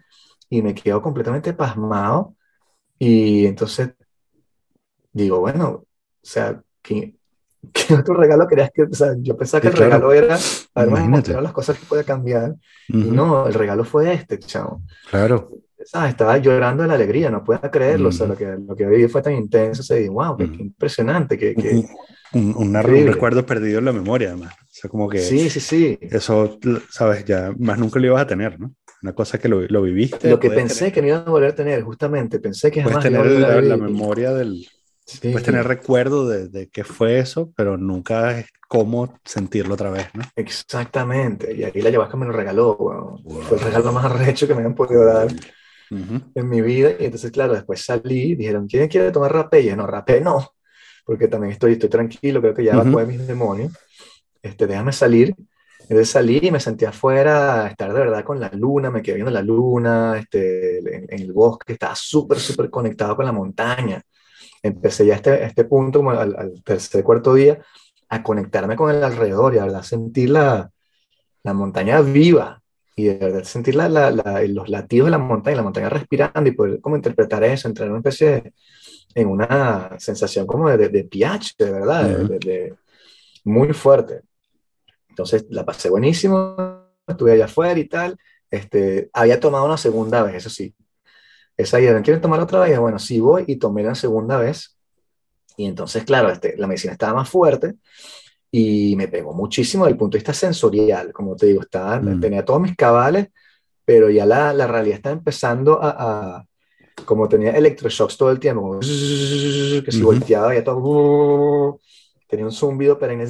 A: y me quedo completamente pasmado y entonces digo, bueno, o sea, que ¿qué otro regalo querías que, o sea, yo pensaba que el claro. regalo era haberme mostrado las cosas que puede cambiar, uh -huh. y no, el regalo fue este, chavo.
B: Claro.
A: ¿Sabes? Estaba llorando de la alegría, no puedo creerlo, uh -huh. o sea, lo que, lo que viví fue tan intenso, o sea, y, wow, qué, uh -huh. qué impresionante, que... que
B: un, un, un, recuerdo perdido en la memoria, además. O sea, como que...
A: Sí, sí, sí.
B: Eso, sabes, ya más nunca lo ibas a tener, ¿no? Una cosa que lo, lo viviste.
A: Lo que pensé tener... que no iba a volver a tener, justamente, pensé que
B: jamás
A: puedes
B: tener la, la memoria del, Sí. Puedes tener recuerdo de, de, qué fue eso, pero nunca es cómo sentirlo otra vez, ¿no?
A: Exactamente. Y ahí la ayahuasca me lo regaló, wow. Wow. Fue el regalo más arrecho que me han podido dar uh -huh. en mi vida. Y entonces, claro, después salí, dijeron, ¿quién quiere tomar rapé? Y yo, no, rapé no, porque también estoy, estoy tranquilo, creo que ya uh -huh. de mis demonios. Este, déjame salir. Entonces salí y me sentí afuera, estar de verdad con la luna, me quedé viendo la luna, este, en, en el bosque, estaba súper, súper conectado con la montaña empecé ya a este, este punto, como al, al, tercer, cuarto día, a conectarme con el alrededor y a verdad sentir la, la montaña viva y de verdad sentir la, la, los latidos de la montaña, la montaña respirando y poder como interpretar eso, entrar en una especie de, en una sensación como de, de, de pH, de verdad, uh -huh. de, muy fuerte. Entonces la pasé buenísimo, estuve allá afuera y tal. Este, había tomado una segunda vez, eso sí, esa idea, ¿quieren tomar otra vez? Bueno, sí voy y tomé la segunda vez. Y entonces, claro, este, la medicina estaba más fuerte y me pegó muchísimo desde el punto de vista sensorial, como te digo, estaba, mm. tenía todos mis cabales, pero ya la, la realidad está empezando a, a, como tenía electroshocks todo el tiempo, que si uh -huh. volteaba ya todo, tenía un zumbido perenne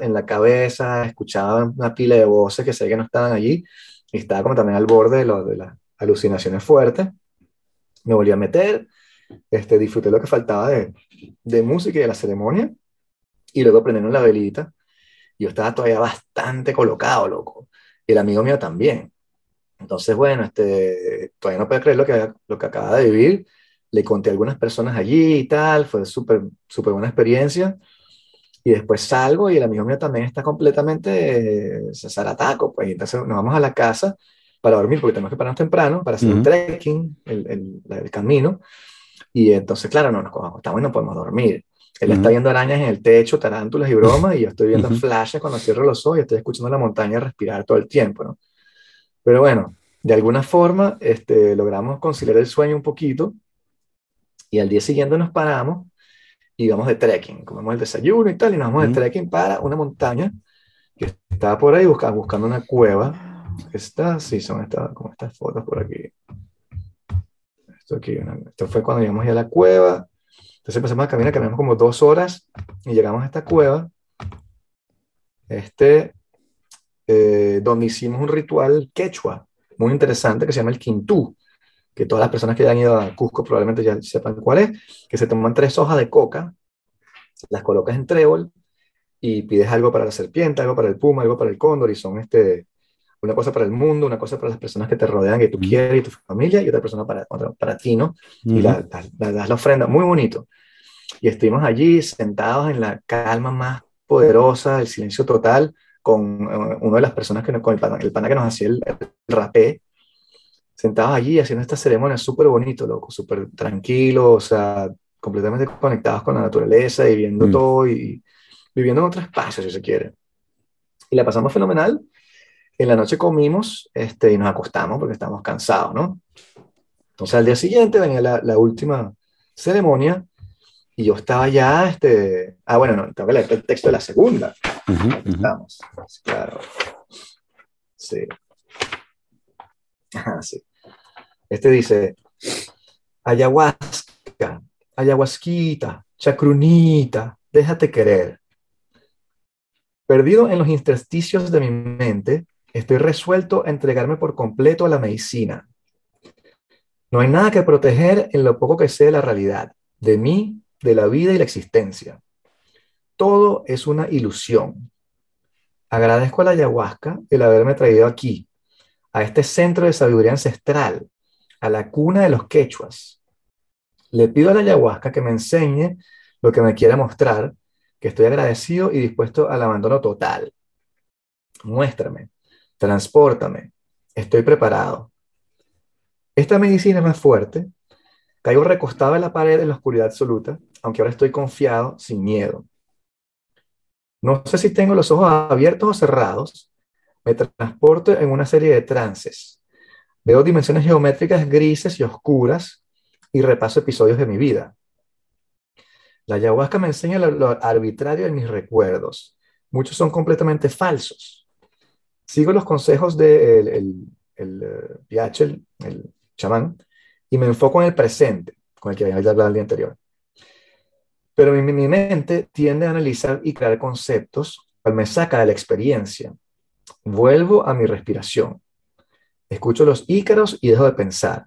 A: en la cabeza, escuchaba una pila de voces que sé que no estaban allí, y estaba como también al borde de, lo, de la alucinaciones fuertes, me volví a meter, este, disfruté lo que faltaba de, de música y de la ceremonia, y luego prendieron la velita, yo estaba todavía bastante colocado, loco, y el amigo mío también. Entonces, bueno, este, todavía no puedo creer lo que, lo que acaba de vivir, le conté a algunas personas allí y tal, fue súper, súper buena experiencia, y después salgo y el amigo mío también está completamente eh, zarataco, pues, y entonces nos vamos a la casa, para dormir, porque tenemos que pararnos temprano para hacer uh -huh. un trekking, el, el, el, camino. Y entonces, claro, no nos acostamos y no podemos dormir. Él está viendo arañas en el techo, tarántulas y bromas, y yo estoy viendo flashes cuando cierro los ojos y estoy escuchando la montaña respirar todo el tiempo, ¿no? Pero bueno, de alguna forma este, logramos conciliar el sueño un poquito y al día siguiente nos paramos y vamos de trekking, comemos el desayuno y tal, y nos vamos de trekking para una montaña que estaba por ahí buscando, buscando una cueva. Está, sí, son estas, como estas fotos por aquí. Esto aquí, esto fue cuando llegamos ya a la cueva. Entonces empezamos a caminar, caminamos como dos horas y llegamos a esta cueva. Este, eh, donde hicimos un ritual quechua muy interesante que se llama el Quintú, que todas las personas que hayan ido a Cusco probablemente ya sepan cuál es, que se toman tres hojas de coca, las colocas en trébol y pides algo para la serpiente, algo para el puma, algo para el cóndor, y son este, una cosa para el mundo, una cosa para las personas que te rodean, que tú quieres y tu familia, y otra persona para, para ti, ¿no? Y la, das la ofrenda, muy bonito. Y estuvimos allí sentados en la calma más poderosa, el silencio total, con eh, una de las personas que nos, con el pana, el pana que nos hacía el, rapé, sentados allí haciendo esta ceremonia súper bonito, loco, súper tranquilo, o sea, completamente conectados con la naturaleza y viendo mm. todo y viviendo en otro espacio, si se quiere. Y la pasamos fenomenal. En la noche comimos este, y nos acostamos porque estábamos cansados, ¿no? Entonces al día siguiente venía la, la última ceremonia y yo estaba ya, este, ah, bueno, no, tengo que leer el texto de la segunda. Estamos, claro. Sí. sí. Este dice, ayahuasca, ayahuasquita, chacrunita, déjate querer. Perdido en los intersticios de mi mente, estoy resuelto a entregarme por completo a la medicina. No hay nada que proteger en lo poco que sé de la realidad, de mí de la vida y la existencia. Todo es una ilusión. Agradezco a la ayahuasca el haberme traído aquí, a este centro de sabiduría ancestral, a la cuna de los quechuas. Le pido a la ayahuasca que me enseñe lo que me quiera mostrar, que estoy agradecido y dispuesto al abandono total. Muéstrame, transpórtame, estoy preparado. Esta medicina es más fuerte. Caigo recostado en la pared en la oscuridad absoluta aunque ahora estoy confiado, sin miedo. No sé si tengo los ojos abiertos o cerrados, me transporto en una serie de trances. Veo dimensiones geométricas grises y oscuras y repaso episodios de mi vida. La ayahuasca me enseña lo, arbitrario de mis recuerdos. Muchos son completamente falsos. Sigo los consejos del de el, el, el, el chamán, y me enfoco en el presente, con el que había hablado el día anterior. Pero mi, mi mente tiende a analizar y crear conceptos, cual me saca de la experiencia. Vuelvo a mi respiración. Escucho los ícaros y dejo de pensar.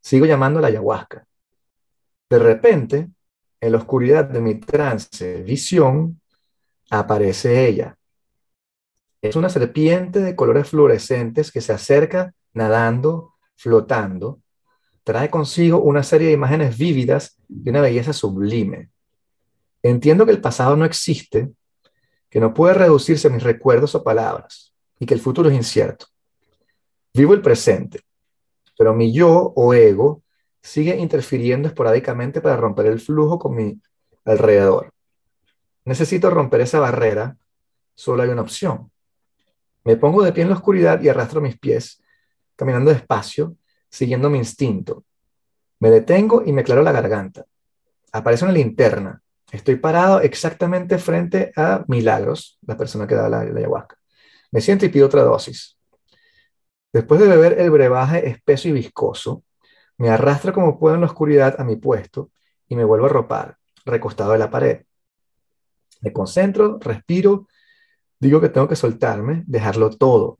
A: Sigo llamando a la ayahuasca. De repente, en la oscuridad de mi trance, visión, aparece ella. Es una serpiente de colores fluorescentes que se acerca nadando, flotando. Trae consigo una serie de imágenes vívidas de una belleza sublime. Entiendo que el pasado no existe, que no puede reducirse a mis recuerdos o palabras y que el futuro es incierto. Vivo el presente, pero mi yo o ego sigue interfiriendo esporádicamente para romper el flujo con mi alrededor. Necesito romper esa barrera, solo hay una opción. Me pongo de pie en la oscuridad y arrastro mis pies, caminando despacio, siguiendo mi instinto. Me detengo y me aclaro la garganta. Aparece una linterna Estoy parado exactamente frente a Milagros, la persona que da la, ayahuasca. Me siento y pido otra dosis. Después de beber el brebaje espeso y viscoso, me arrastro como puedo en la oscuridad a mi puesto y me vuelvo a ropar, recostado en la pared. Me concentro, respiro, digo que tengo que soltarme, dejarlo todo.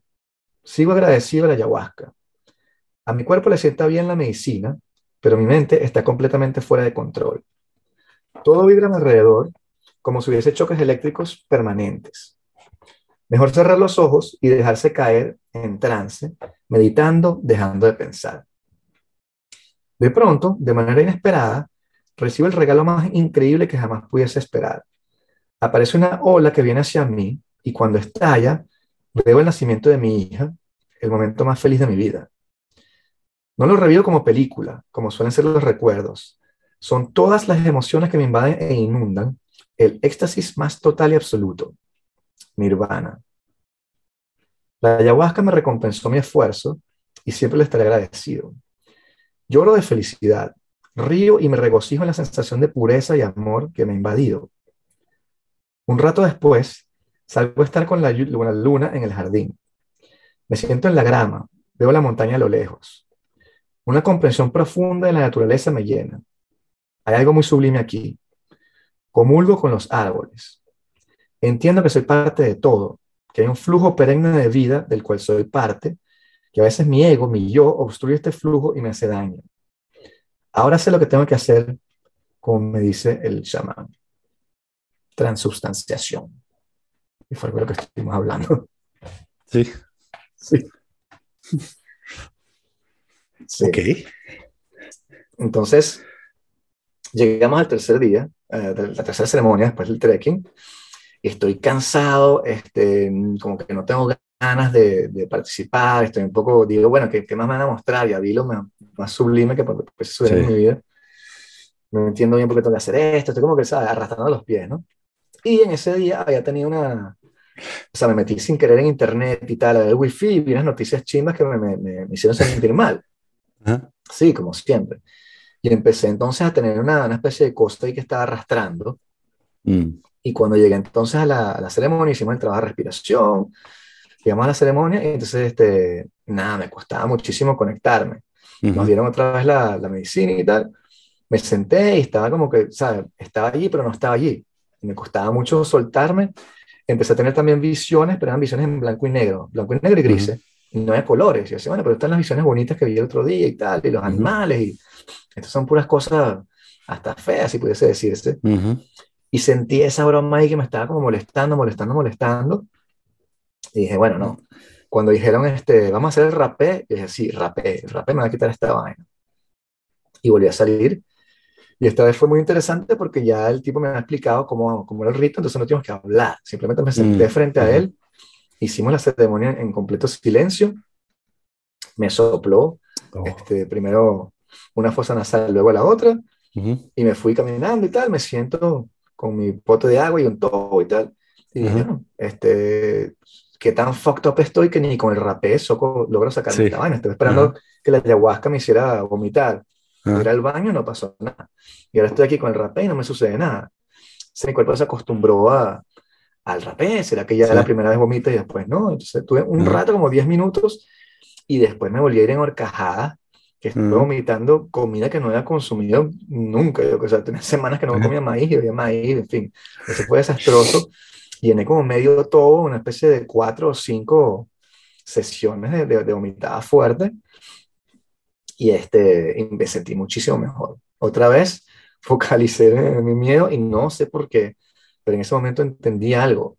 A: Sigo agradecido a la ayahuasca. A mi cuerpo le sienta bien la medicina, pero mi mente está completamente fuera de control. Todo vibra a mi alrededor como si hubiese choques eléctricos permanentes. Mejor cerrar los ojos y dejarse caer en trance, meditando, dejando de pensar. De pronto, de manera inesperada, recibo el regalo más increíble que jamás pudiese esperar. Aparece una ola que viene hacia mí y cuando estalla, veo el nacimiento de mi hija, el momento más feliz de mi vida. No lo revivo como película, como suelen ser los recuerdos, Son todas las emociones que me invaden e inundan, el éxtasis más total y absoluto, nirvana. La ayahuasca me recompensó mi esfuerzo y siempre le estaré agradecido. Lloro de felicidad, río y me regocijo en la sensación de pureza y amor que me ha invadido. Un rato después, salgo a estar con la luna en el jardín. Me siento en la grama, veo la montaña a lo lejos. Una comprensión profunda de la naturaleza me llena. Hay algo muy sublime aquí. Comulgo con los árboles. Entiendo que soy parte de todo, que hay un flujo perenne de vida del cual soy parte, que a veces mi ego, mi yo, obstruye este flujo y me hace daño. Ahora sé lo que tengo que hacer, como me dice el chamán. Transubstanciación. Y fue lo que estuvimos hablando.
B: Sí.
A: Sí.
B: Ok.
A: Entonces, llegamos al tercer día, eh, la tercera ceremonia después del trekking, estoy cansado, este, como que no tengo ganas de, de participar, estoy un poco, digo, bueno, ¿qué, ¿qué, más me van a mostrar? Ya vi lo más, más sublime que pues, sí. en mi vida. No entiendo bien por qué tengo que hacer esto, estoy como que, ¿sabes? Arrastrando los pies, ¿no? Y en ese día había tenido una, o sea, me metí sin querer en internet y tal, el wifi y vi las noticias chimbas que me, me, me hicieron sentir mal. Sí, como siempre. Y empecé entonces a tener una, una especie de costa ahí que estaba arrastrando. Mm. Y cuando llegué entonces a la, a la, ceremonia, hicimos el trabajo de respiración, llegamos a la ceremonia y entonces, este, nada, me costaba muchísimo conectarme. Nos dieron otra vez la, la, medicina y tal. Me senté y estaba como que, ¿sabes? Estaba allí, pero no estaba allí. me costaba mucho soltarme. Empecé a tener también visiones, pero eran visiones en blanco y negro, blanco y negro y grises y no hay colores. Y yo decía, bueno, pero están las visiones bonitas que vi el otro día y tal, y los animales, y estas son puras cosas hasta feas, si pudiese decirse. Y sentí esa broma ahí que me estaba como molestando, molestando, molestando. Y dije, bueno, no. Cuando dijeron, este, vamos a hacer el rapé, dije, sí, rapé, el rapé me va a quitar esta vaina. Y volví a salir. Y esta vez fue muy interesante porque ya el tipo me ha explicado cómo, cómo era el rito, entonces no tuvimos que hablar. Simplemente me senté mm, frente a él Hicimos la ceremonia en completo silencio. Me sopló oh. este, primero una fosa nasal, luego la otra, y me fui caminando y tal. Me siento con mi pote de agua y un todo y tal. Y dije, este, qué tan fucked up estoy que ni con el rapé logro sacar sí. vaina. Estoy esperando que la ayahuasca me hiciera vomitar. Uh Ir al baño no pasó nada. Y ahora estoy aquí con el rapé y no me sucede nada. mi cuerpo se acostumbró a, al rapé, será que ya la primera vez vomita y después no. Entonces tuve un rato, como 10 minutos, y después me volví a ir en horcajada, que estuve vomitando comida que no había consumido nunca. Yo, o sea, tenía semanas que no comía maíz y había maíz, en fin. Eso fue desastroso. Llené como medio todo, una especie de cuatro o cinco sesiones de, de, de vomitada fuerte. Y este, y me sentí muchísimo mejor. Otra vez focalicé en mi miedo y no sé por qué pero en ese momento entendí algo.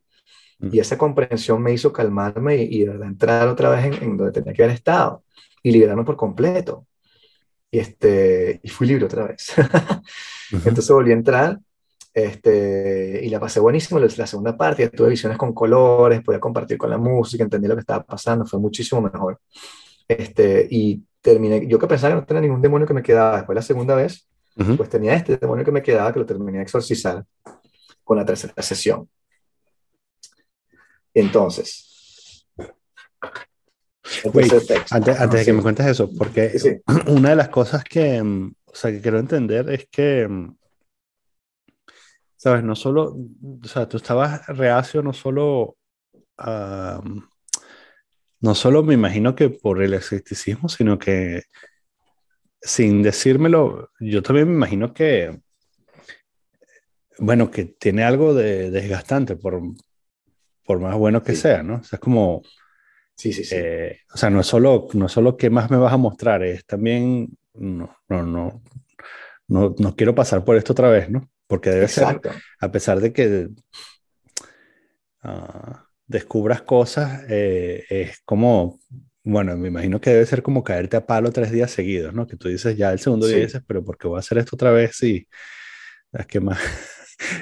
A: Y esa comprensión me hizo calmarme y, de entrar otra vez en, donde tenía que haber estado y liberarme por completo. Y, este, y fui libre otra vez. Entonces volví a entrar este, y la pasé buenísimo. La segunda parte, tuve visiones con colores, podía compartir con la música, entendí lo que estaba pasando, fue muchísimo mejor. Este, y terminé, yo que pensaba que no tenía ningún demonio que me quedaba después la segunda vez, pues tenía este demonio que me quedaba que lo terminé de exorcizar con la tercera sesión. Entonces,
B: antes, antes de que me cuentes eso, porque una de las cosas que, mm, o sea, que quiero entender es que, mm, sabes, no solo, o sea, tú estabas reacio no solo a, no solo me imagino que por el escepticismo, sino que sin decírmelo, yo también me imagino que bueno, que tiene algo de desgastante, por, por más bueno que sea, ¿no? O sea, es como...
A: Sí, sí, sí.
B: Eh, o sea, no es, solo, no es solo qué más me vas a mostrar, es también, no, no, no, no, no quiero pasar por esto otra vez, ¿no? Porque debe Exacto. ser, a pesar de que uh, descubras cosas, eh, es como, bueno, me imagino que debe ser como caerte a palo tres días seguidos, ¿no? Que tú dices ya el segundo día dices, pero ¿por qué voy a hacer esto otra vez? Sí, es que más...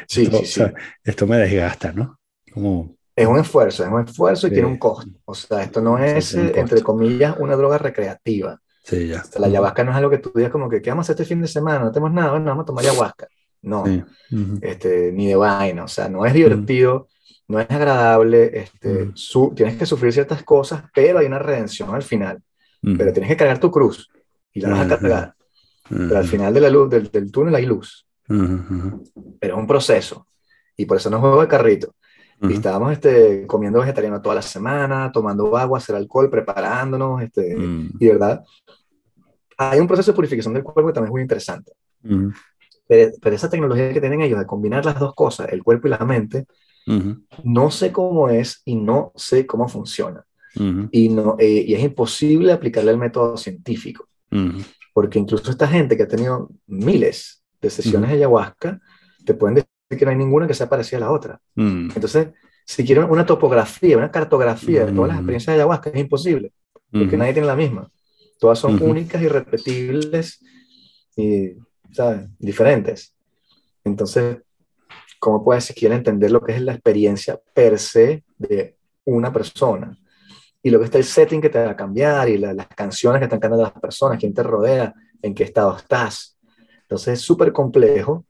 A: Sí, esto,
B: sí, sí. esto me desgasta, ¿no?
A: Como... Es un esfuerzo, es un esfuerzo y tiene un costo. O sea, esto no es, entre comillas, una droga recreativa.
B: Sí, ya.
A: la ayahuasca no es algo que tú digas como que, ¿qué vamos a hacer este fin de semana? No tenemos nada, bueno, vamos a tomar ayahuasca. No, este, ni de vaina, o sea, no es divertido, no es agradable, este, su, tienes que sufrir ciertas cosas, pero hay una redención al final. Pero tienes que cargar tu cruz y la vas a cargar. Pero al final de la luz, del, del túnel hay luz. Pero es un proceso. Y por eso no juego de carrito. Y estábamos este, comiendo vegetariano toda la semana, tomando agua, hacer alcohol, preparándonos. Este, mm. Y verdad, hay un proceso de purificación del cuerpo que también es muy interesante. pero, pero, esa tecnología que tienen ellos de combinar las dos cosas, el cuerpo y la mente, no sé cómo es y no sé cómo funciona. y, no, eh, y es imposible aplicarle el método científico. Porque incluso esta gente que ha tenido miles de sesiones de ayahuasca, te pueden decir que no hay ninguna que sea parecida a la otra. Entonces, si quieren una topografía, una cartografía de todas las experiencias de ayahuasca, es imposible, porque nadie tiene la misma. Todas son únicas y repetibles y, ¿sabes? Diferentes. Entonces, ¿cómo puedes siquiera entender lo que es la experiencia per se de una persona? Y lo que está el setting que te va a cambiar y las canciones que están cantando las personas, quién te rodea, en qué estado estás. Entonces es súper complejo,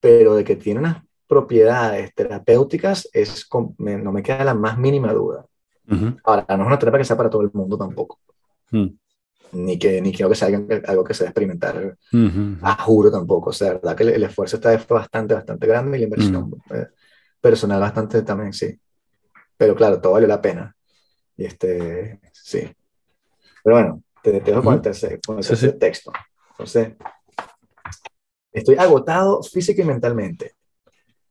A: pero de que tiene unas propiedades terapéuticas es, no me queda la más mínima duda. Ahora, no es una terapia que sea para todo el mundo tampoco. Mm ni que ni quiero que sea algo que se va a experimentar a juro tampoco. O sea, verdad que el, esfuerzo está bastante, bastante grande y la inversión eh, personal bastante también, sí. Pero claro, todo vale la pena. Y este, sí. Pero bueno, te, dejo con el tercer, con el texto. Entonces, estoy agotado física y mentalmente.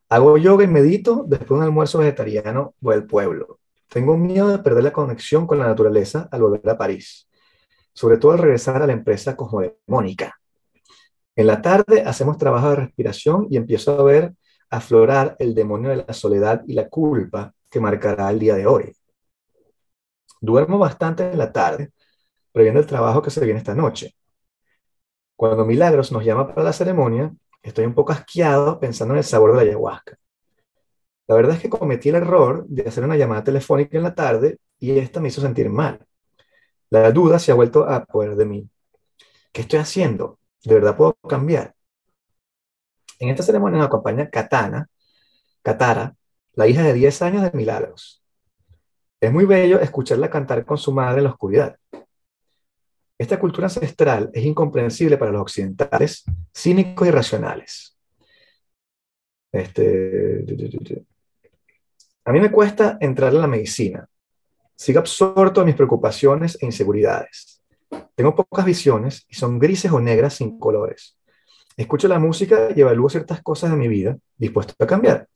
A: Hago yoga y medito después de un almuerzo vegetariano o el pueblo. Tengo miedo de perder la conexión con la naturaleza al volver a París sobre todo al regresar a la empresa cosmodemónica. En la tarde hacemos trabajo de respiración y empiezo a ver aflorar el demonio de la soledad y la culpa que marcará el día de hoy. Duermo bastante en la tarde, previendo el trabajo que se viene esta noche. Cuando Milagros nos llama para la ceremonia, estoy un poco asqueado pensando en el sabor de la ayahuasca. La verdad es que cometí el error de hacer una llamada telefónica en la tarde y esta me hizo sentir mal. La duda se ha vuelto a poder de mí. ¿Qué estoy haciendo? ¿De verdad puedo cambiar? En esta ceremonia nos acompaña Katana, Katara, la hija de 10 años de Milagros. Es muy bello escucharla cantar con su madre en la oscuridad. Esta cultura ancestral es incomprensible para los occidentales, cínicos y racionales. Este, a mí me cuesta entrar en la medicina, Sigo absorto en mis preocupaciones e inseguridades. Tengo pocas visiones y son grises o negras sin colores. Escucho la música y evalúo ciertas cosas de mi vida, dispuesto a cambiar.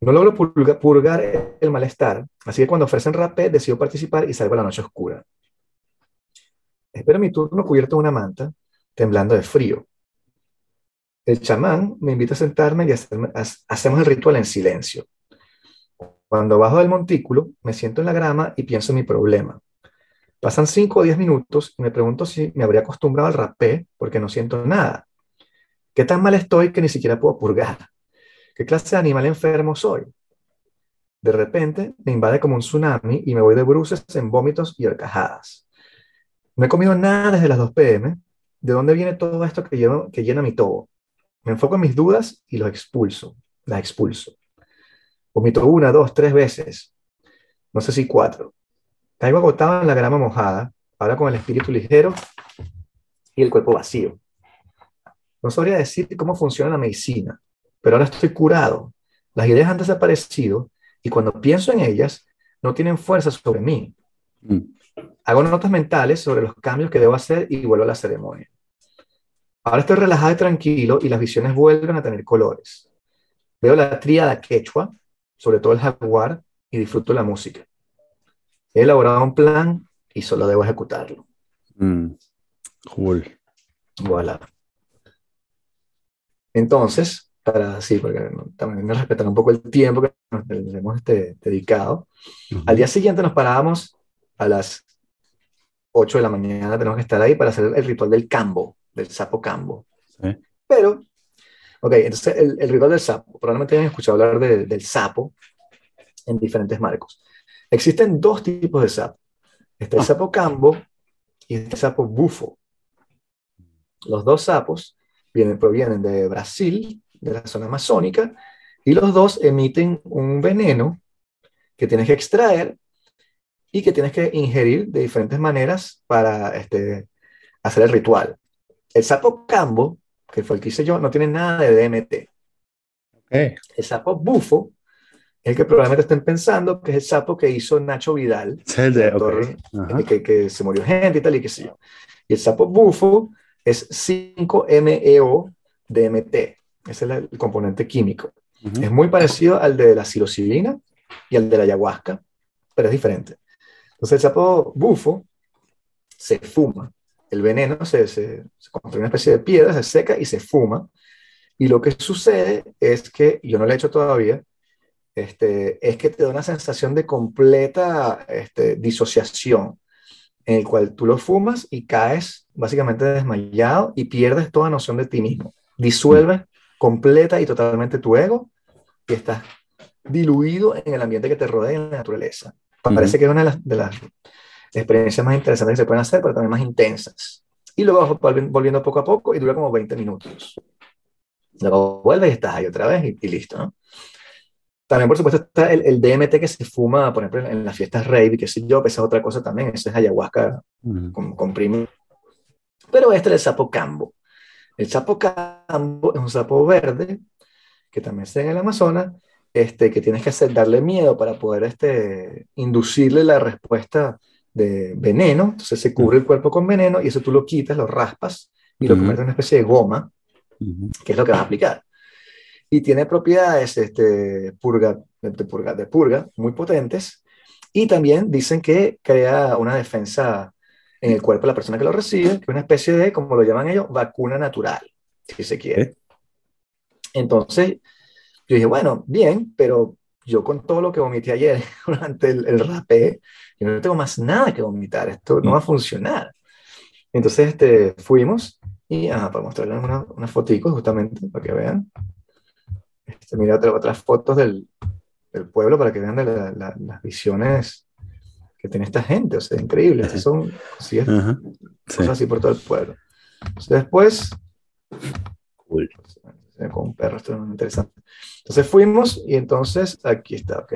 A: No logro purgar el malestar, así que cuando ofrecen rapé decido participar y salgo a la noche oscura. Espero mi turno cubierto en una manta, temblando de frío. El chamán me invita a sentarme y hacemos el ritual en silencio. Cuando bajo del montículo, me siento en la grama y pienso en mi problema. Pasan 5 o 10 minutos y me pregunto si me habría acostumbrado al rapé porque no siento nada. ¿Qué tan mal estoy que ni siquiera puedo purgar? ¿Qué clase de animal enfermo soy? De repente me invade como un tsunami y me voy de bruces en vómitos y arcajadas. No he comido nada desde las 2 pm. ¿De dónde viene todo esto que, que llena mi todo? Me enfoco en mis dudas y los expulso, las expulso. Vomito una, dos, tres veces. No sé si cuatro. Caigo agotado en la grama mojada, ahora con el espíritu ligero y el cuerpo vacío. No sabría decir cómo funciona la medicina, pero ahora estoy curado. Las ideas han desaparecido y cuando pienso en ellas, no tienen fuerza sobre mí. Mm. Hago notas mentales sobre los cambios que debo hacer y vuelvo a la ceremonia. Ahora estoy relajado y tranquilo y las visiones vuelven a tener colores. Veo la tríada quechua, sobre todo el jaguar, y disfruto la música. He elaborado un plan y solo debo ejecutarlo.
B: Mm, cool.
A: Voilà. Entonces, para sí, porque también respetar un poco el tiempo que nos hemos este, dedicado. Al día siguiente nos parábamos a las 8 de la mañana, tenemos que estar ahí para hacer el ritual del cambo, del sapo cambo. Pero Ok, entonces el, el ritual del sapo. Probablemente hayan escuchado hablar del sapo en diferentes marcos. Existen dos tipos de sapo. Está el ah. sapo cambo y este sapo bufo. Los dos sapos vienen, provienen de Brasil, de la zona amazónica, y los dos emiten un veneno que tienes que extraer y que tienes que ingerir de diferentes maneras para este, hacer el ritual. El sapo cambo, que fue el que hice yo, no tiene nada de DMT. El sapo bufo el que probablemente estén pensando que es el sapo que hizo Nacho Vidal,
B: el de,
A: que, que, se murió gente y tal y qué sé yo. Y el sapo bufo es 5-MeO-DMT, ese es el, componente químico. Es muy parecido al de la psilocibina y al de la ayahuasca, pero es diferente. Entonces el sapo bufo se fuma, el veneno se, se, se construye una especie de piedra, se seca y se fuma. Y lo que sucede es que, yo no lo he hecho todavía, este, es que te da una sensación de completa este, disociación, en el cual tú lo fumas y caes básicamente desmayado y pierdes toda noción de ti mismo. Disuelves completa y totalmente tu ego y estás diluido en el ambiente que te rodea en la naturaleza. Parece que es una de las, de las, experiencias más interesantes que se pueden hacer, pero también más intensas. Y luego vas volviendo poco a poco y dura como 20 minutos. Luego vuelves y estás ahí otra vez y, y listo, ¿no? También, por supuesto, está el, el, DMT que se fuma, por ejemplo, en las fiestas rave, que sé yo, esa es otra cosa también, ese es ayahuasca con, con Pero este es el sapo cambo. El sapo cambo es un sapo verde que también está en el Amazonas, este, que tienes que hacer, darle miedo para poder este, inducirle la respuesta de veneno. Entonces se cubre el cuerpo con veneno y eso tú lo quitas, lo raspas y lo conviertes en una especie de goma, que es lo que vas a aplicar. Y tiene propiedades este, purga, de, purga, de purga muy potentes. Y también dicen que crea una defensa en el cuerpo de la persona que lo recibe, que es una especie de, como lo llaman ellos, vacuna natural, si se quiere. Entonces, yo dije, bueno, bien, pero yo con todo lo que vomité ayer durante el, el rapé, yo no tengo más nada que vomitar, esto no va a funcionar. Entonces, este, fuimos y, para mostrarles unas una fotitos justamente, para que vean. Este, mira otras fotos del, del, pueblo para que vean las visiones que tiene esta gente, o sea, increíble. son sí, cosas así por todo el pueblo. después, cool. Con un perro, esto es muy interesante. Entonces fuimos y entonces aquí está, ok.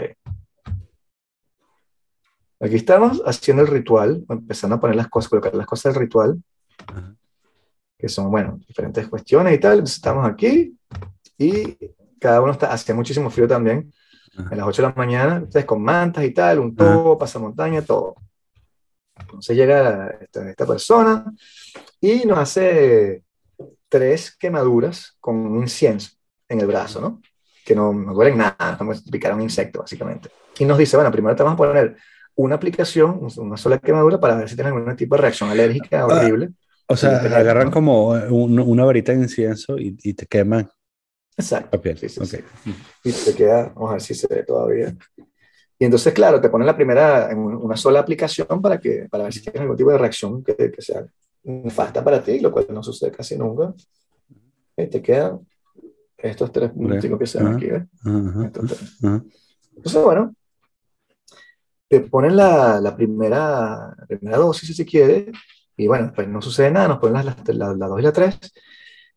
A: Aquí estamos haciendo el ritual, empezando a poner las cosas, colocar las cosas del ritual, que son, bueno, diferentes cuestiones y tal. Entonces estamos aquí y cada uno está, hacía muchísimo frío también, a las 8 de la mañana, entonces con mantas y tal, un todo, pasamontaña, todo. Entonces llega esta, esta, persona y nos hace tres quemaduras con un incienso en el brazo, ¿no? Que no, no duelen nada, como picar un insecto, básicamente. Y nos dice, bueno, primero te vamos a poner una aplicación, una sola quemadura, para ver si tienes algún tipo de reacción alérgica ah, horrible.
B: O sea, agarran como una varita de incienso y, y te queman
A: Exacto. Y te queda, vamos a ver si se ve todavía. Y entonces, claro, te ponen la primera en una sola aplicación para, que, para ver si tienes algún tipo de reacción que, que sea nefasta para ti, lo cual no sucede casi nunca. Y te quedan estos tres puntos que se ven aquí. ¿ves? Entonces, bueno, te ponen la, la, primera, primera dosis si se quiere, y bueno, pues no sucede nada, nos ponen las, las, las, las dos y la tres,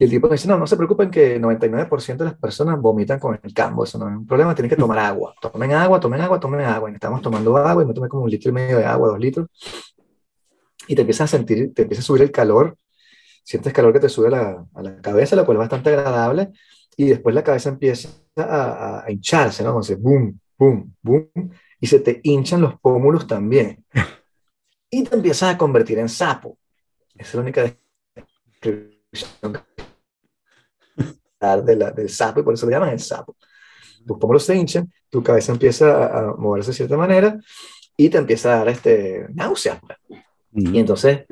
A: y el tipo me dice, no, no se preocupen que 99% de las personas vomitan con el cambo, eso no es un problema, tienen que tomar agua. Tomen agua, tomen agua, tomen agua. Y estamos tomando agua y me tomé como un litro y medio de agua, dos litros. Y te empiezas a sentir, te empieza a subir el calor, sientes calor que te sube a la, a la cabeza, lo cual es bastante agradable. Y después la cabeza empieza a, a hincharse, ¿no? Entonces, boom, boom, boom. Y se te hinchan los pómulos también. Y te empiezas a convertir en sapo. Esa es la única descripción de la, del sapo y por eso le llaman el sapo. Tus pómulos se hinchan, tu cabeza empieza a, moverse de cierta manera y te empieza a dar este, náuseas. Pues. Y entonces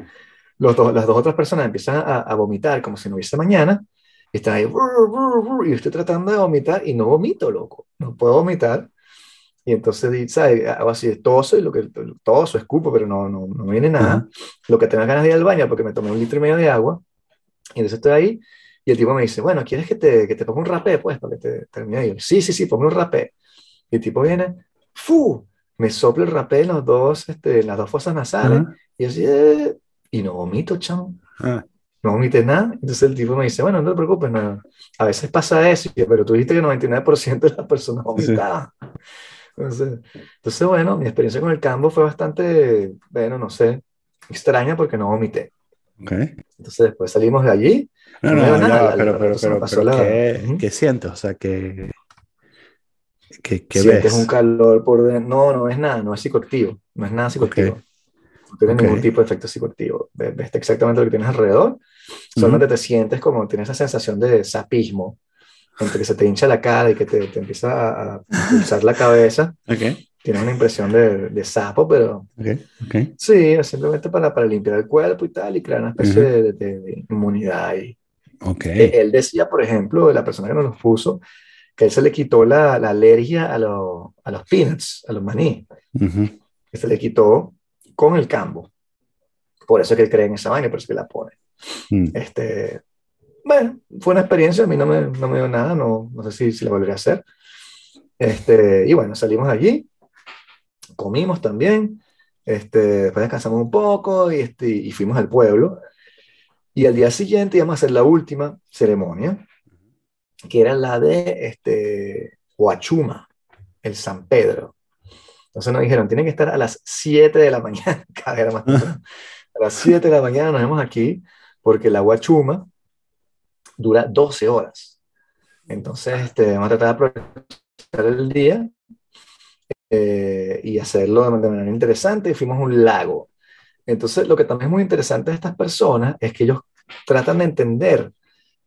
A: los las dos otras personas empiezan a, a, vomitar como si no hubiese mañana. Y están ahí, y estoy tratando de vomitar y no vomito, loco. No puedo vomitar. Y entonces, ¿sabes? Hago así, toso y lo que toso, escupo, pero no, no, no viene nada. Lo que tengo ganas de ir al baño porque me tomé un litro y medio de agua. Y entonces estoy ahí y el tipo me dice, bueno, ¿quieres que te, que te ponga un rapé, pues, para que te termine? Y yo, sí, sí, sí, ponme un rapé. Y el tipo viene, ¡fu! Me sopla el rapé en, los dos, este, en las dos fosas nasales. Y así, eh, y no vomito, chamo. Ah. No vomité nada. Entonces el tipo me dice, bueno, no te preocupes, no. a veces pasa eso, pero tú dijiste que el 99% de las personas vomitaban. Entonces, entonces, bueno, mi experiencia con el cambo fue bastante, bueno, no sé, extraña porque no vomité.
B: Okay.
A: Entonces después salimos de allí.
B: No, no, no, pero, pero, pero, pero ¿qué, ¿qué, sientes? O sea, que... ¿Qué, qué
A: Sientes un calor por dentro. No, no es nada, no es psicoactivo. No es nada psicoactivo. No tiene ningún tipo de efecto psicoactivo. Ves exactamente lo que tienes alrededor. Solamente te sientes como, tienes esa sensación de sapismo, entre que se te hincha la cara y que te, te empieza a, pulsar la cabeza.
B: Okay.
A: Tienes una impresión de, de sapo, pero
B: okay. Okay.
A: sí, simplemente para, para limpiar el cuerpo y tal, y crear una especie de, de, inmunidad. Y,
B: okay.
A: Él decía, por ejemplo, la persona que nos lo puso, que él se le quitó la, la alergia a, lo, a, los peanuts, a los maní. Que se le quitó con el cambo. Por eso es que él cree en esa vaina, por eso que la pone.
B: Mm.
A: Este, bueno, fue una experiencia, a mí no me, no me dio nada, no, no sé si, si la volvería a hacer. Este, y bueno, salimos allí, comimos también, este, después descansamos un poco y, este, y fuimos al pueblo. Y al día siguiente íbamos a hacer la última ceremonia, que era la de este, Huachuma, el San Pedro. Entonces nos dijeron, tienen que estar a las 7 de la mañana, cada más A las 7 de la mañana nos vemos aquí, porque la Huachuma dura 12 horas. Entonces, este, vamos a tratar de aprovechar el día eh, y hacerlo de manera interesante. Y fuimos a un lago. Entonces, lo que también es muy interesante de estas personas es que ellos tratan de entender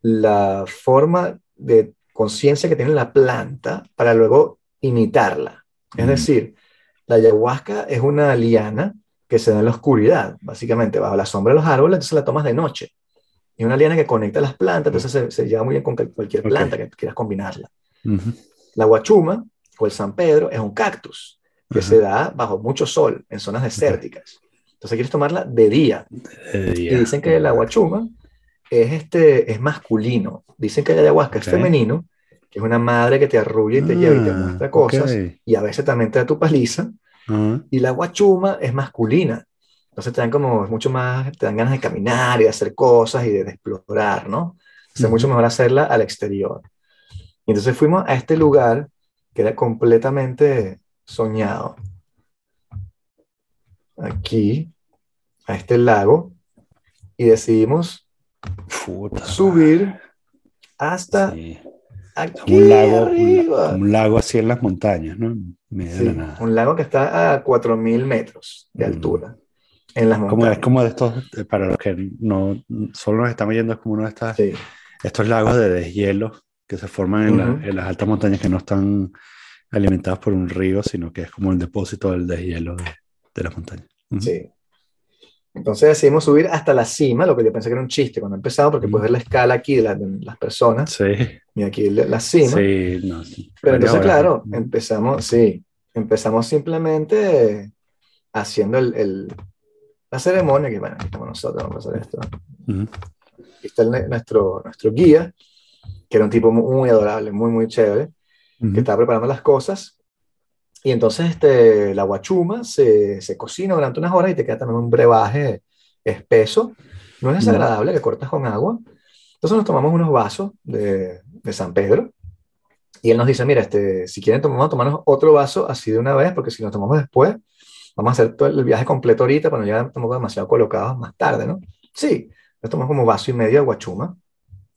A: la forma de conciencia que tiene la planta para luego imitarla. Es decir, la ayahuasca es una liana que se da en la oscuridad, básicamente, bajo la sombra de los árboles, entonces la tomas de noche. Y una liana que conecta las plantas, entonces se, lleva muy bien con cualquier planta que quieras combinarla. La guachuma o el San Pedro es un cactus que se da bajo mucho sol, en zonas desérticas. Entonces quieres tomarla de día. Y dicen que la guachuma es, este, es masculino. Dicen que el ayahuasca es femenino, que es una madre que te arrulla y te lleva y te ah, muestra cosas, y a veces también te da tu paliza. Y la guachuma es masculina. Entonces te dan como mucho más, te dan ganas de caminar y de hacer cosas y de, explorar, ¿no? es mucho mejor hacerla al exterior. Y entonces fuimos a este lugar que era completamente soñado. Aquí, a este lago, y decidimos subir hasta aquí
B: un lago,
A: arriba.
B: Un, lago así en las montañas, ¿no?
A: Un lago que está a 4.000 metros de mm. altura. En las
B: como, es como de estos, eh, para los que no solo nos estamos yendo, es como uno de estas, estos lagos de deshielo que se forman en, en, las altas montañas que no están alimentadas por un río, sino que es como el depósito del deshielo de, de las montañas.
A: Sí. Entonces decidimos subir hasta la cima, lo que yo pensé que era un chiste cuando empezaba, porque puedes ver la escala aquí de, las personas.
B: Sí.
A: Y aquí la, cima.
B: Sí, no,
A: Pero entonces, claro, empezamos, sí, empezamos simplemente haciendo el, la ceremonia, que bueno, aquí estamos nosotros, vamos a hacer esto. Aquí está nuestro, nuestro guía, que era un tipo muy, adorable, muy, muy chévere, que estaba preparando las cosas y entonces este, la guachuma se, se, cocina durante unas horas y te queda también un brebaje espeso. No es desagradable, que cortas con agua. Entonces nos tomamos unos vasos de, de, San Pedro y él nos dice, mira, este, si quieren tomamos, tomarnos otro vaso así de una vez, porque si nos tomamos después, vamos a hacer todo el viaje completo ahorita, pero ya estamos demasiado colocados más tarde, ¿no? Sí, nos tomamos como vaso y medio de guachuma.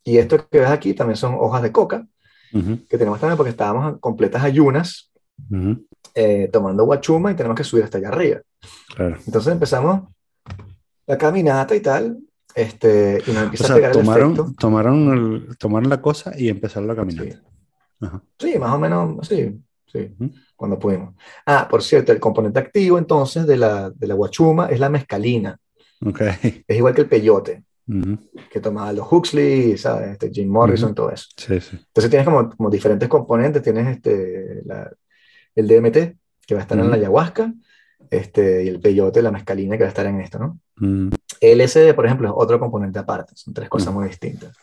A: Y esto que ves aquí también son hojas de coca, que tenemos también porque estábamos en completas ayunas eh, tomando guachuma y tenemos que subir hasta allá arriba. Entonces empezamos la caminata y tal, este, y nos empieza a pegar
B: tomaron,
A: el efecto.
B: Tomaron, tomaron la cosa y empezaron la caminata.
A: Sí, más o menos, sí, sí, cuando pudimos. Ah, por cierto, el componente activo entonces de la, de la guachuma es la mescalina.
B: Okay.
A: Es igual que el peyote. que tomaba los Huxley, ¿sabes? Este, Jim Morrison, todo eso.
B: Sí, sí.
A: Entonces tienes como, como diferentes componentes, tienes este, la, el DMT, que va a estar en la ayahuasca, este, y el peyote, la mescalina, que va a estar en esto, ¿no? El LSD, por ejemplo, es otro componente aparte, son tres cosas muy distintas.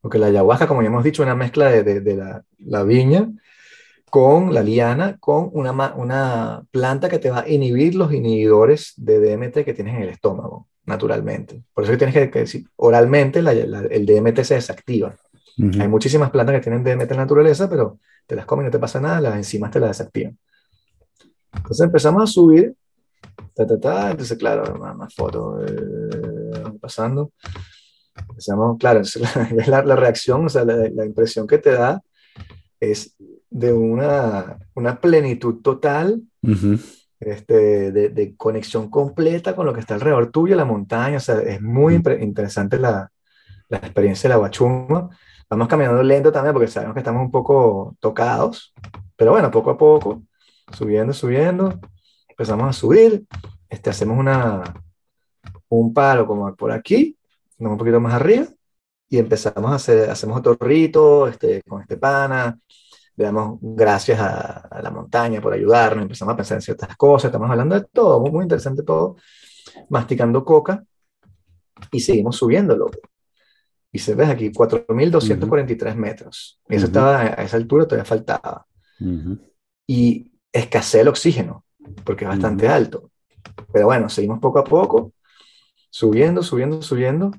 A: Porque la ayahuasca, como ya hemos dicho, es una mezcla de, de, la, la, viña con la liana, con una, una planta que te va a inhibir los inhibidores de DMT que tienes en el estómago. naturalmente. Por eso que tienes que, decir, oralmente el DMT se desactiva. Hay muchísimas plantas que tienen DMT en la naturaleza, pero te las comes y no te pasa nada, las enzimas te las desactivan. Entonces empezamos a subir, ta, ta, ta, entonces claro, más, más fotos, eh, pasando. Empezamos, claro, la, la, reacción, o sea, la, impresión que te da es de una, una plenitud total, este, de, de, conexión completa con lo que está alrededor tuyo, la montaña, o sea, es muy interesante la, la experiencia de la guachuma. Vamos caminando lento también porque sabemos que estamos un poco tocados, pero bueno, poco a poco, subiendo, subiendo, empezamos a subir, este, hacemos una, un palo como por aquí, un poquito más arriba, y empezamos a hacer, hacemos otro rito este, con este pana, le damos gracias a, la montaña por ayudarnos, empezamos a pensar en ciertas cosas, estamos hablando de todo, muy, muy interesante todo, masticando coca, y seguimos subiéndolo. Y se ve aquí 4.243 metros. Y eso estaba a esa altura, todavía faltaba. Y escasea el oxígeno, porque es bastante alto. Pero bueno, seguimos poco a poco, subiendo, subiendo, subiendo.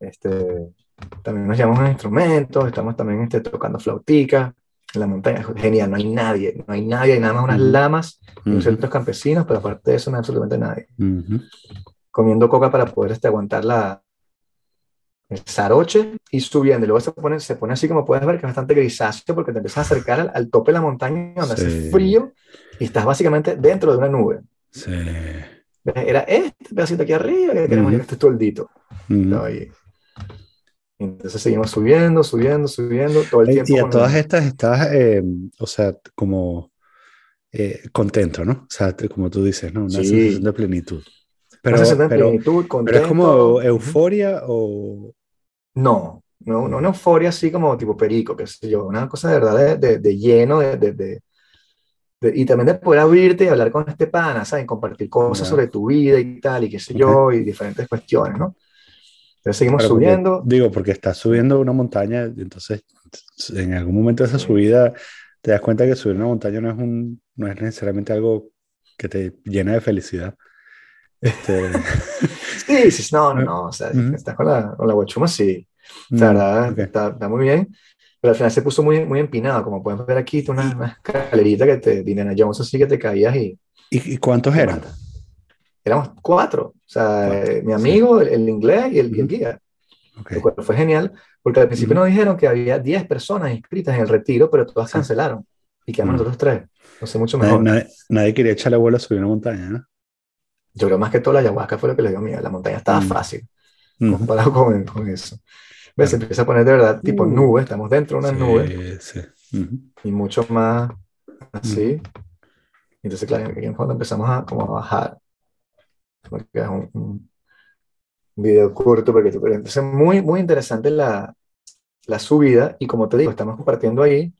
A: Este, también nos llamamos a instrumentos, estamos también este, tocando flautica en la montaña. Genial, no hay nadie, no hay nadie, hay nada más unas lamas y unos centros campesinos, pero aparte de eso no hay absolutamente nadie. Comiendo coca para poder este, aguantar la, Saroche y subiendo. Y luego se pone, se pone así como puedes ver, que es bastante grisáceo porque te empiezas a acercar al, tope de la montaña donde hace frío y estás básicamente dentro de una nube.
B: Sí.
A: Era este pedacito aquí arriba que queremos uh -huh. este toldito. Entonces seguimos subiendo, subiendo, subiendo todo el tiempo.
B: Y a todas estas estás, eh, o sea, como eh, contento, ¿no? O sea, como tú dices, ¿no? Una sí. sensación de plenitud. Pero, pero, pero, es como euforia o...
A: No, no, no una euforia así como tipo perico, qué sé yo, una cosa de verdad de, de, lleno, de, de, y también de poder abrirte y hablar con este pana, ¿sabes? Compartir cosas sobre tu vida y tal, y qué sé yo, y diferentes cuestiones, ¿no? Entonces seguimos subiendo.
B: Porque, digo, porque estás subiendo una montaña, entonces en algún momento de esa subida te das cuenta que subir una montaña no es, un, no es necesariamente algo que te llena de felicidad. Este...
A: sí, sí, no, no, o sea, uh -huh. estás con la, con la guachuma, sí, o sea, verdad, okay. está, está, muy bien, pero al final se puso muy, muy empinado, como pueden ver aquí, una, una escalerita que te, Dinana Jones así que te caías y...
B: ¿Y, y cuántos eran?
A: Éramos cuatro, o sea, cuatro. mi amigo, sí. el, el, inglés y el, y el guía. Okay. Lo fue genial, porque al principio uh -huh. nos dijeron que había 10 personas inscritas en el retiro, pero todas cancelaron. Y quedamos uh -huh. nosotros tres. No sé, mucho mejor.
B: Nadie, nadie, nadie quería echarle bola a subir una montaña, ¿no?
A: Yo creo más que todo la ayahuasca fue lo que le dio miedo. La montaña estaba mm. fácil comparado con, con, eso. ¿Ves? Se empieza a poner de verdad tipo uh. nube, estamos dentro de una sí, nube. Sí. Uh -huh. Y mucho más así. Entonces, claro, aquí en fondo empezamos a, como a bajar. Es un, un video corto, porque entonces muy, muy interesante la, la subida. Y como te digo, estamos compartiendo ahí.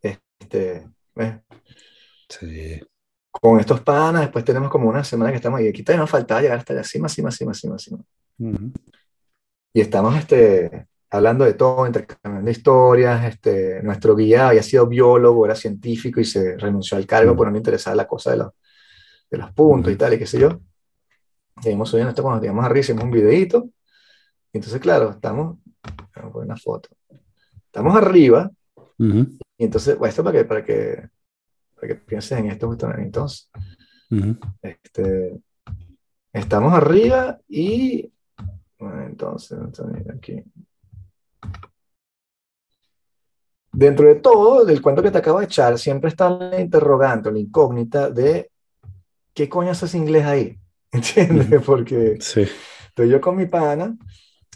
A: Este, ¿ves?
B: Sí
A: con estos panas, después tenemos como una semana que estamos ahí, aquí todavía nos faltaba llegar hasta la cima, cima, cima, cima, cima. Uh -huh. Y estamos este, hablando de todo, intercambiando historias, este, nuestro guía había sido biólogo, era científico y se renunció al cargo uh -huh. por no le interesaba la cosa de los, de los puntos uh -huh. y tal, y qué sé yo. Seguimos subiendo esto cuando llegamos arriba, hicimos un videito, y entonces claro, estamos, vamos a poner una foto, estamos arriba, y entonces, bueno, esto para que, para que para que pienses en esto justamente. Entonces, uh -huh. este, estamos arriba y bueno, entonces, aquí. Dentro de todo, del cuento que te acabo de echar, siempre está la interrogante, la incógnita de qué coño haces inglés ahí. ¿Entiendes? Uh -huh. Porque
B: sí.
A: estoy yo con mi pana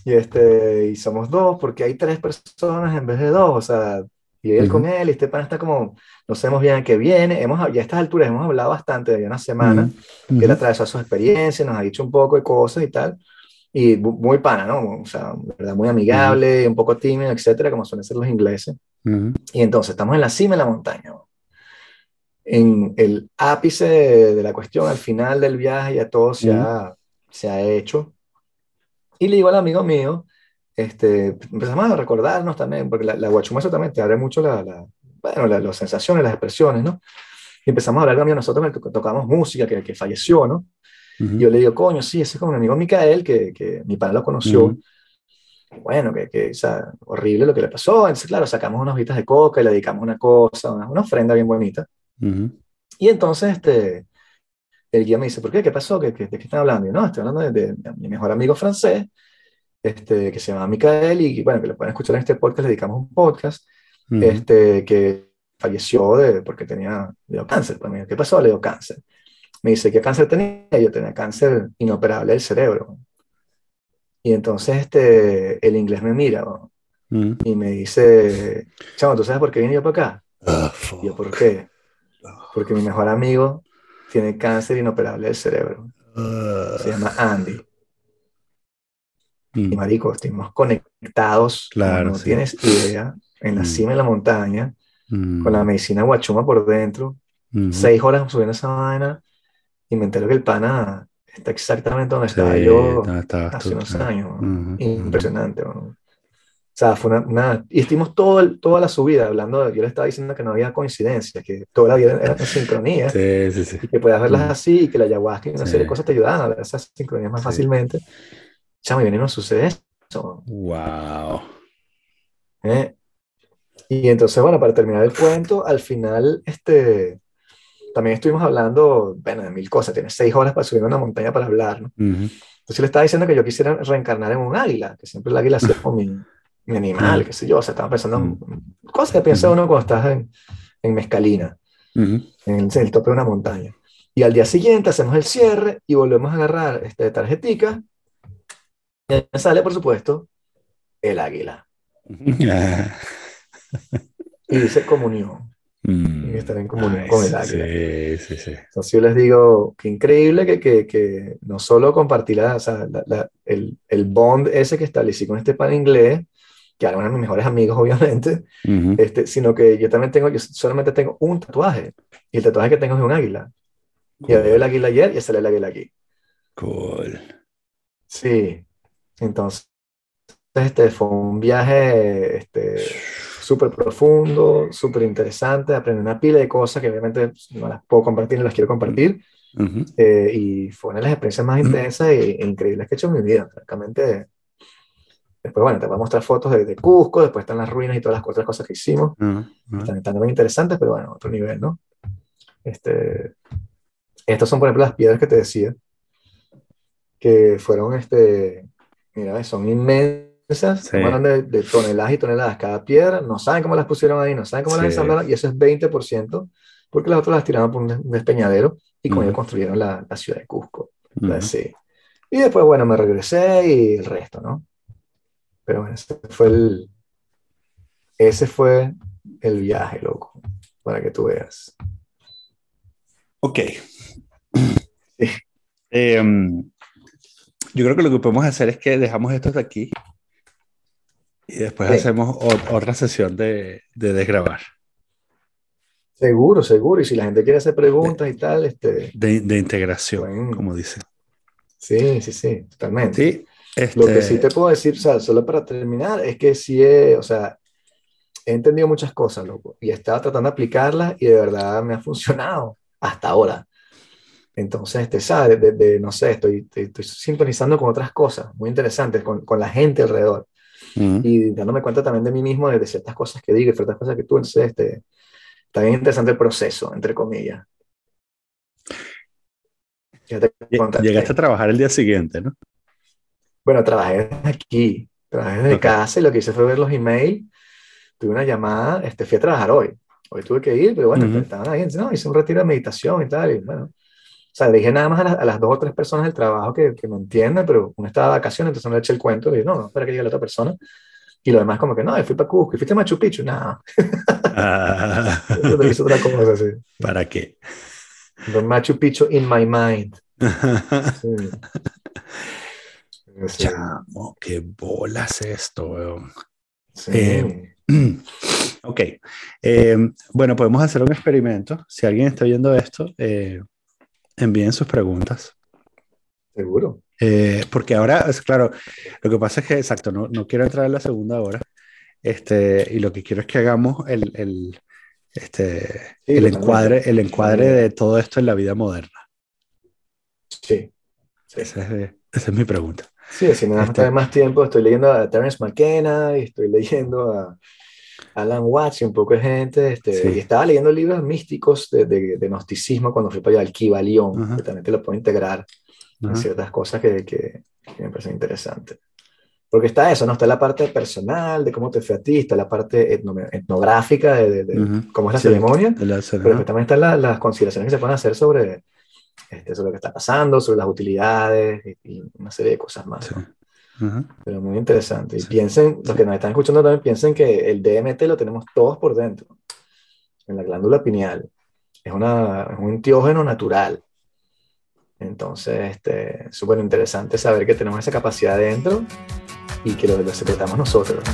A: y, este, y somos dos, porque hay tres personas en vez de dos. O sea, y él uh -huh. con él, y este pan está como, no sabemos bien a qué viene, hemos, ya a estas alturas hemos hablado bastante de una semana, uh -huh. que él atravesó sus experiencias, nos ha dicho un poco de cosas y tal, y muy pana, ¿no? O sea, ¿verdad? muy amigable, uh -huh. un poco tímido, etcétera, como suelen ser los ingleses. Y entonces estamos en la cima de la montaña, en el ápice de la cuestión, al final del viaje ya todo se, ha, se ha hecho. Y le digo al amigo mío, este, empezamos a recordarnos también, porque la, la guachuma también te abre mucho la, la bueno, la, las sensaciones, las expresiones, ¿no? Y empezamos a hablar también nosotros que tocamos música, que, que falleció, ¿no? Y yo le digo, coño, sí, ese es como mi amigo Micael, que, que mi padre lo conoció. Bueno, que, que o sea, horrible lo que le pasó. Entonces, claro, sacamos unas hojitas de coca y le dedicamos una cosa, una, una ofrenda bien bonita. Y entonces, este, el guía me dice, ¿por qué? ¿Qué pasó? ¿Qué, qué, ¿De qué están hablando? Y no, estoy hablando de, de, mi mejor amigo francés, este, que se llama Micael, y bueno, que le pueden escuchar en este podcast, le dedicamos un podcast, este, que falleció de, porque tenía, dio cáncer. Pues, ¿Qué pasó? Le dio cáncer. Me dice, ¿qué cáncer tenía? Yo tenía cáncer inoperable del cerebro. Y entonces este, el inglés me mira y me dice, chamo, ¿tú sabes por qué vine yo para acá? Ah, y yo, ¿por qué? Porque mi mejor amigo tiene cáncer inoperable del cerebro. Ah. Se llama Andy. Y marico, estuvimos conectados, claro, no tienes idea, en la mm. cima de la montaña, con la mm. medicina guachuma por dentro, seis horas subiendo esa vaina, y me entero que el pana está exactamente donde estaba yo hace unos años. Impresionante. O sea, fue una, Y estuvimos todo toda la subida hablando, yo le estaba diciendo que no había coincidencias, que toda la vida era sincronía, sí, sí, sí. y que podías verlas así, y que la ayahuasca y una serie de cosas te ayudaban a ver esas sincronías más fácilmente. Chamo, y viene no sucede eso.
B: Wow.
A: ¿Eh? Y entonces, bueno, para terminar el cuento, al final, este, también estuvimos hablando, bueno, de mil cosas. Tienes seis horas para subir una montaña para hablar, ¿no? Entonces le estaba diciendo que yo quisiera reencarnar en un águila, que siempre el águila es como mi, mi animal, qué sé yo. O sea, estaba pensando en cosas que piensa uno cuando estás en, en Mezcalina, en, el, tope de una montaña. Y al día siguiente hacemos el cierre y volvemos a agarrar este, tarjetica. Sale, por supuesto, el águila. y dice comunión. Mm. y estar en comunión con el águila. Sí, sí, sí. Entonces yo les digo, qué increíble que, que, que no solo compartir la, o sea, la, el, el, bond ese que establecí con este pan inglés, que ahora uno de mis mejores amigos, obviamente, este, sino que yo también tengo, yo solamente tengo un tatuaje, y el tatuaje que tengo es de un águila. Y había el águila ayer y sale el águila aquí.
B: Cool.
A: Sí. Entonces, este fue un viaje este, súper profundo, súper interesante, aprendí una pila de cosas que obviamente no las puedo compartir, no las quiero compartir. Eh, y fue una de las experiencias más intensas e, increíbles que he hecho en mi vida, francamente. Después, bueno, te voy a mostrar fotos de, Cusco, después están las ruinas y todas las otras cosas que hicimos. Están, también interesantes, pero bueno, otro nivel, ¿no? Este, estas son, por ejemplo, las piedras que te decía, que fueron, este, mira, son inmensas esas, de, toneladas y toneladas cada piedra, no saben cómo las pusieron ahí, no saben cómo las ensamblaron, y eso es 20%, porque las otras las tiraron por un despeñadero y con ello construyeron la, la, ciudad de Cusco. sí. Y después, bueno, me regresé y el resto, ¿no? Pero bueno, ese fue el, ese fue el viaje, loco, para que tú veas.
B: Ok. Em, yo creo que lo que podemos hacer es que dejamos esto de aquí y después hacemos otra sesión de, de, desgrabar.
A: Seguro, seguro. Y si la gente quiere hacer preguntas y tal, este...
B: De, de integración, como dice.
A: Sí, sí, sí, totalmente. Sí, Lo que sí este te puedo decir, o sea, solo para terminar, es que sí, he, o sea, he entendido muchas cosas, loco, y he estado tratando de aplicarlas y de verdad me ha funcionado hasta ahora. Entonces, este, ¿sabes? De, no sé, estoy, estoy, sintonizando con otras cosas muy interesantes, con, con la gente alrededor y dándome cuenta también de mí mismo, de, ciertas cosas que digo y ciertas cosas que tú, entonces, este, está bien interesante el proceso, entre comillas.
B: Llegaste a trabajar el día siguiente, ¿no?
A: Bueno, trabajé aquí, trabajé desde casa y lo que hice fue ver los emails, tuve una llamada, este, fui a trabajar hoy. Hoy tuve que ir, pero bueno, estaban ahí, no, hice un retiro de meditación y tal, y bueno, sea, le dije nada más a, las dos o tres personas del trabajo que, que me entiendan, pero uno estaba de vacaciones, entonces no le eché el cuento. Le dije, no, no, espera que llegue la otra persona. Y lo demás, como que, no, fui para Cusco, y fuiste a Machu Picchu. No. Ah. otra cosa así.
B: ¿Para qué?
A: The Machu Picchu in my mind.
B: sí. Chamo, qué bolas esto, weón. Sí. Eh, ok. Eh, bueno, podemos hacer un experimento. Si alguien está viendo esto, eh, envíen sus preguntas.
A: Seguro.
B: Eh, porque ahora, es claro, lo que pasa es que, exacto, no, no, quiero entrar en la segunda hora. Este, y lo que quiero es que hagamos el, el este, el, encuadre, el encuadre de todo esto en la vida moderna.
A: Sí.
B: Esa, es, mi pregunta.
A: Sí, si me das este más tiempo, estoy leyendo a Terence McKenna y estoy leyendo a Alan Watts y un poco de gente. Este, Y estaba leyendo libros místicos de, de, gnosticismo cuando fui para allá, al Kibalión, que también te lo puedo integrar en ciertas cosas que, que, me parecen interesantes. Porque está eso, ¿no? Está la parte personal, de cómo te fue a ti, está la parte etnográfica de, cómo es la ceremonia, pero también están las consideraciones que se pueden hacer sobre, este, sobre lo que está pasando, sobre las utilidades y, una serie de cosas más. Pero muy interesante. Y piensen, los que nos están escuchando también piensen que el DMT lo tenemos todos por dentro, en la glándula pineal. Es, una, es un entiógeno natural. Entonces, este, súper interesante saber que tenemos esa capacidad dentro y que lo, lo secretamos nosotros.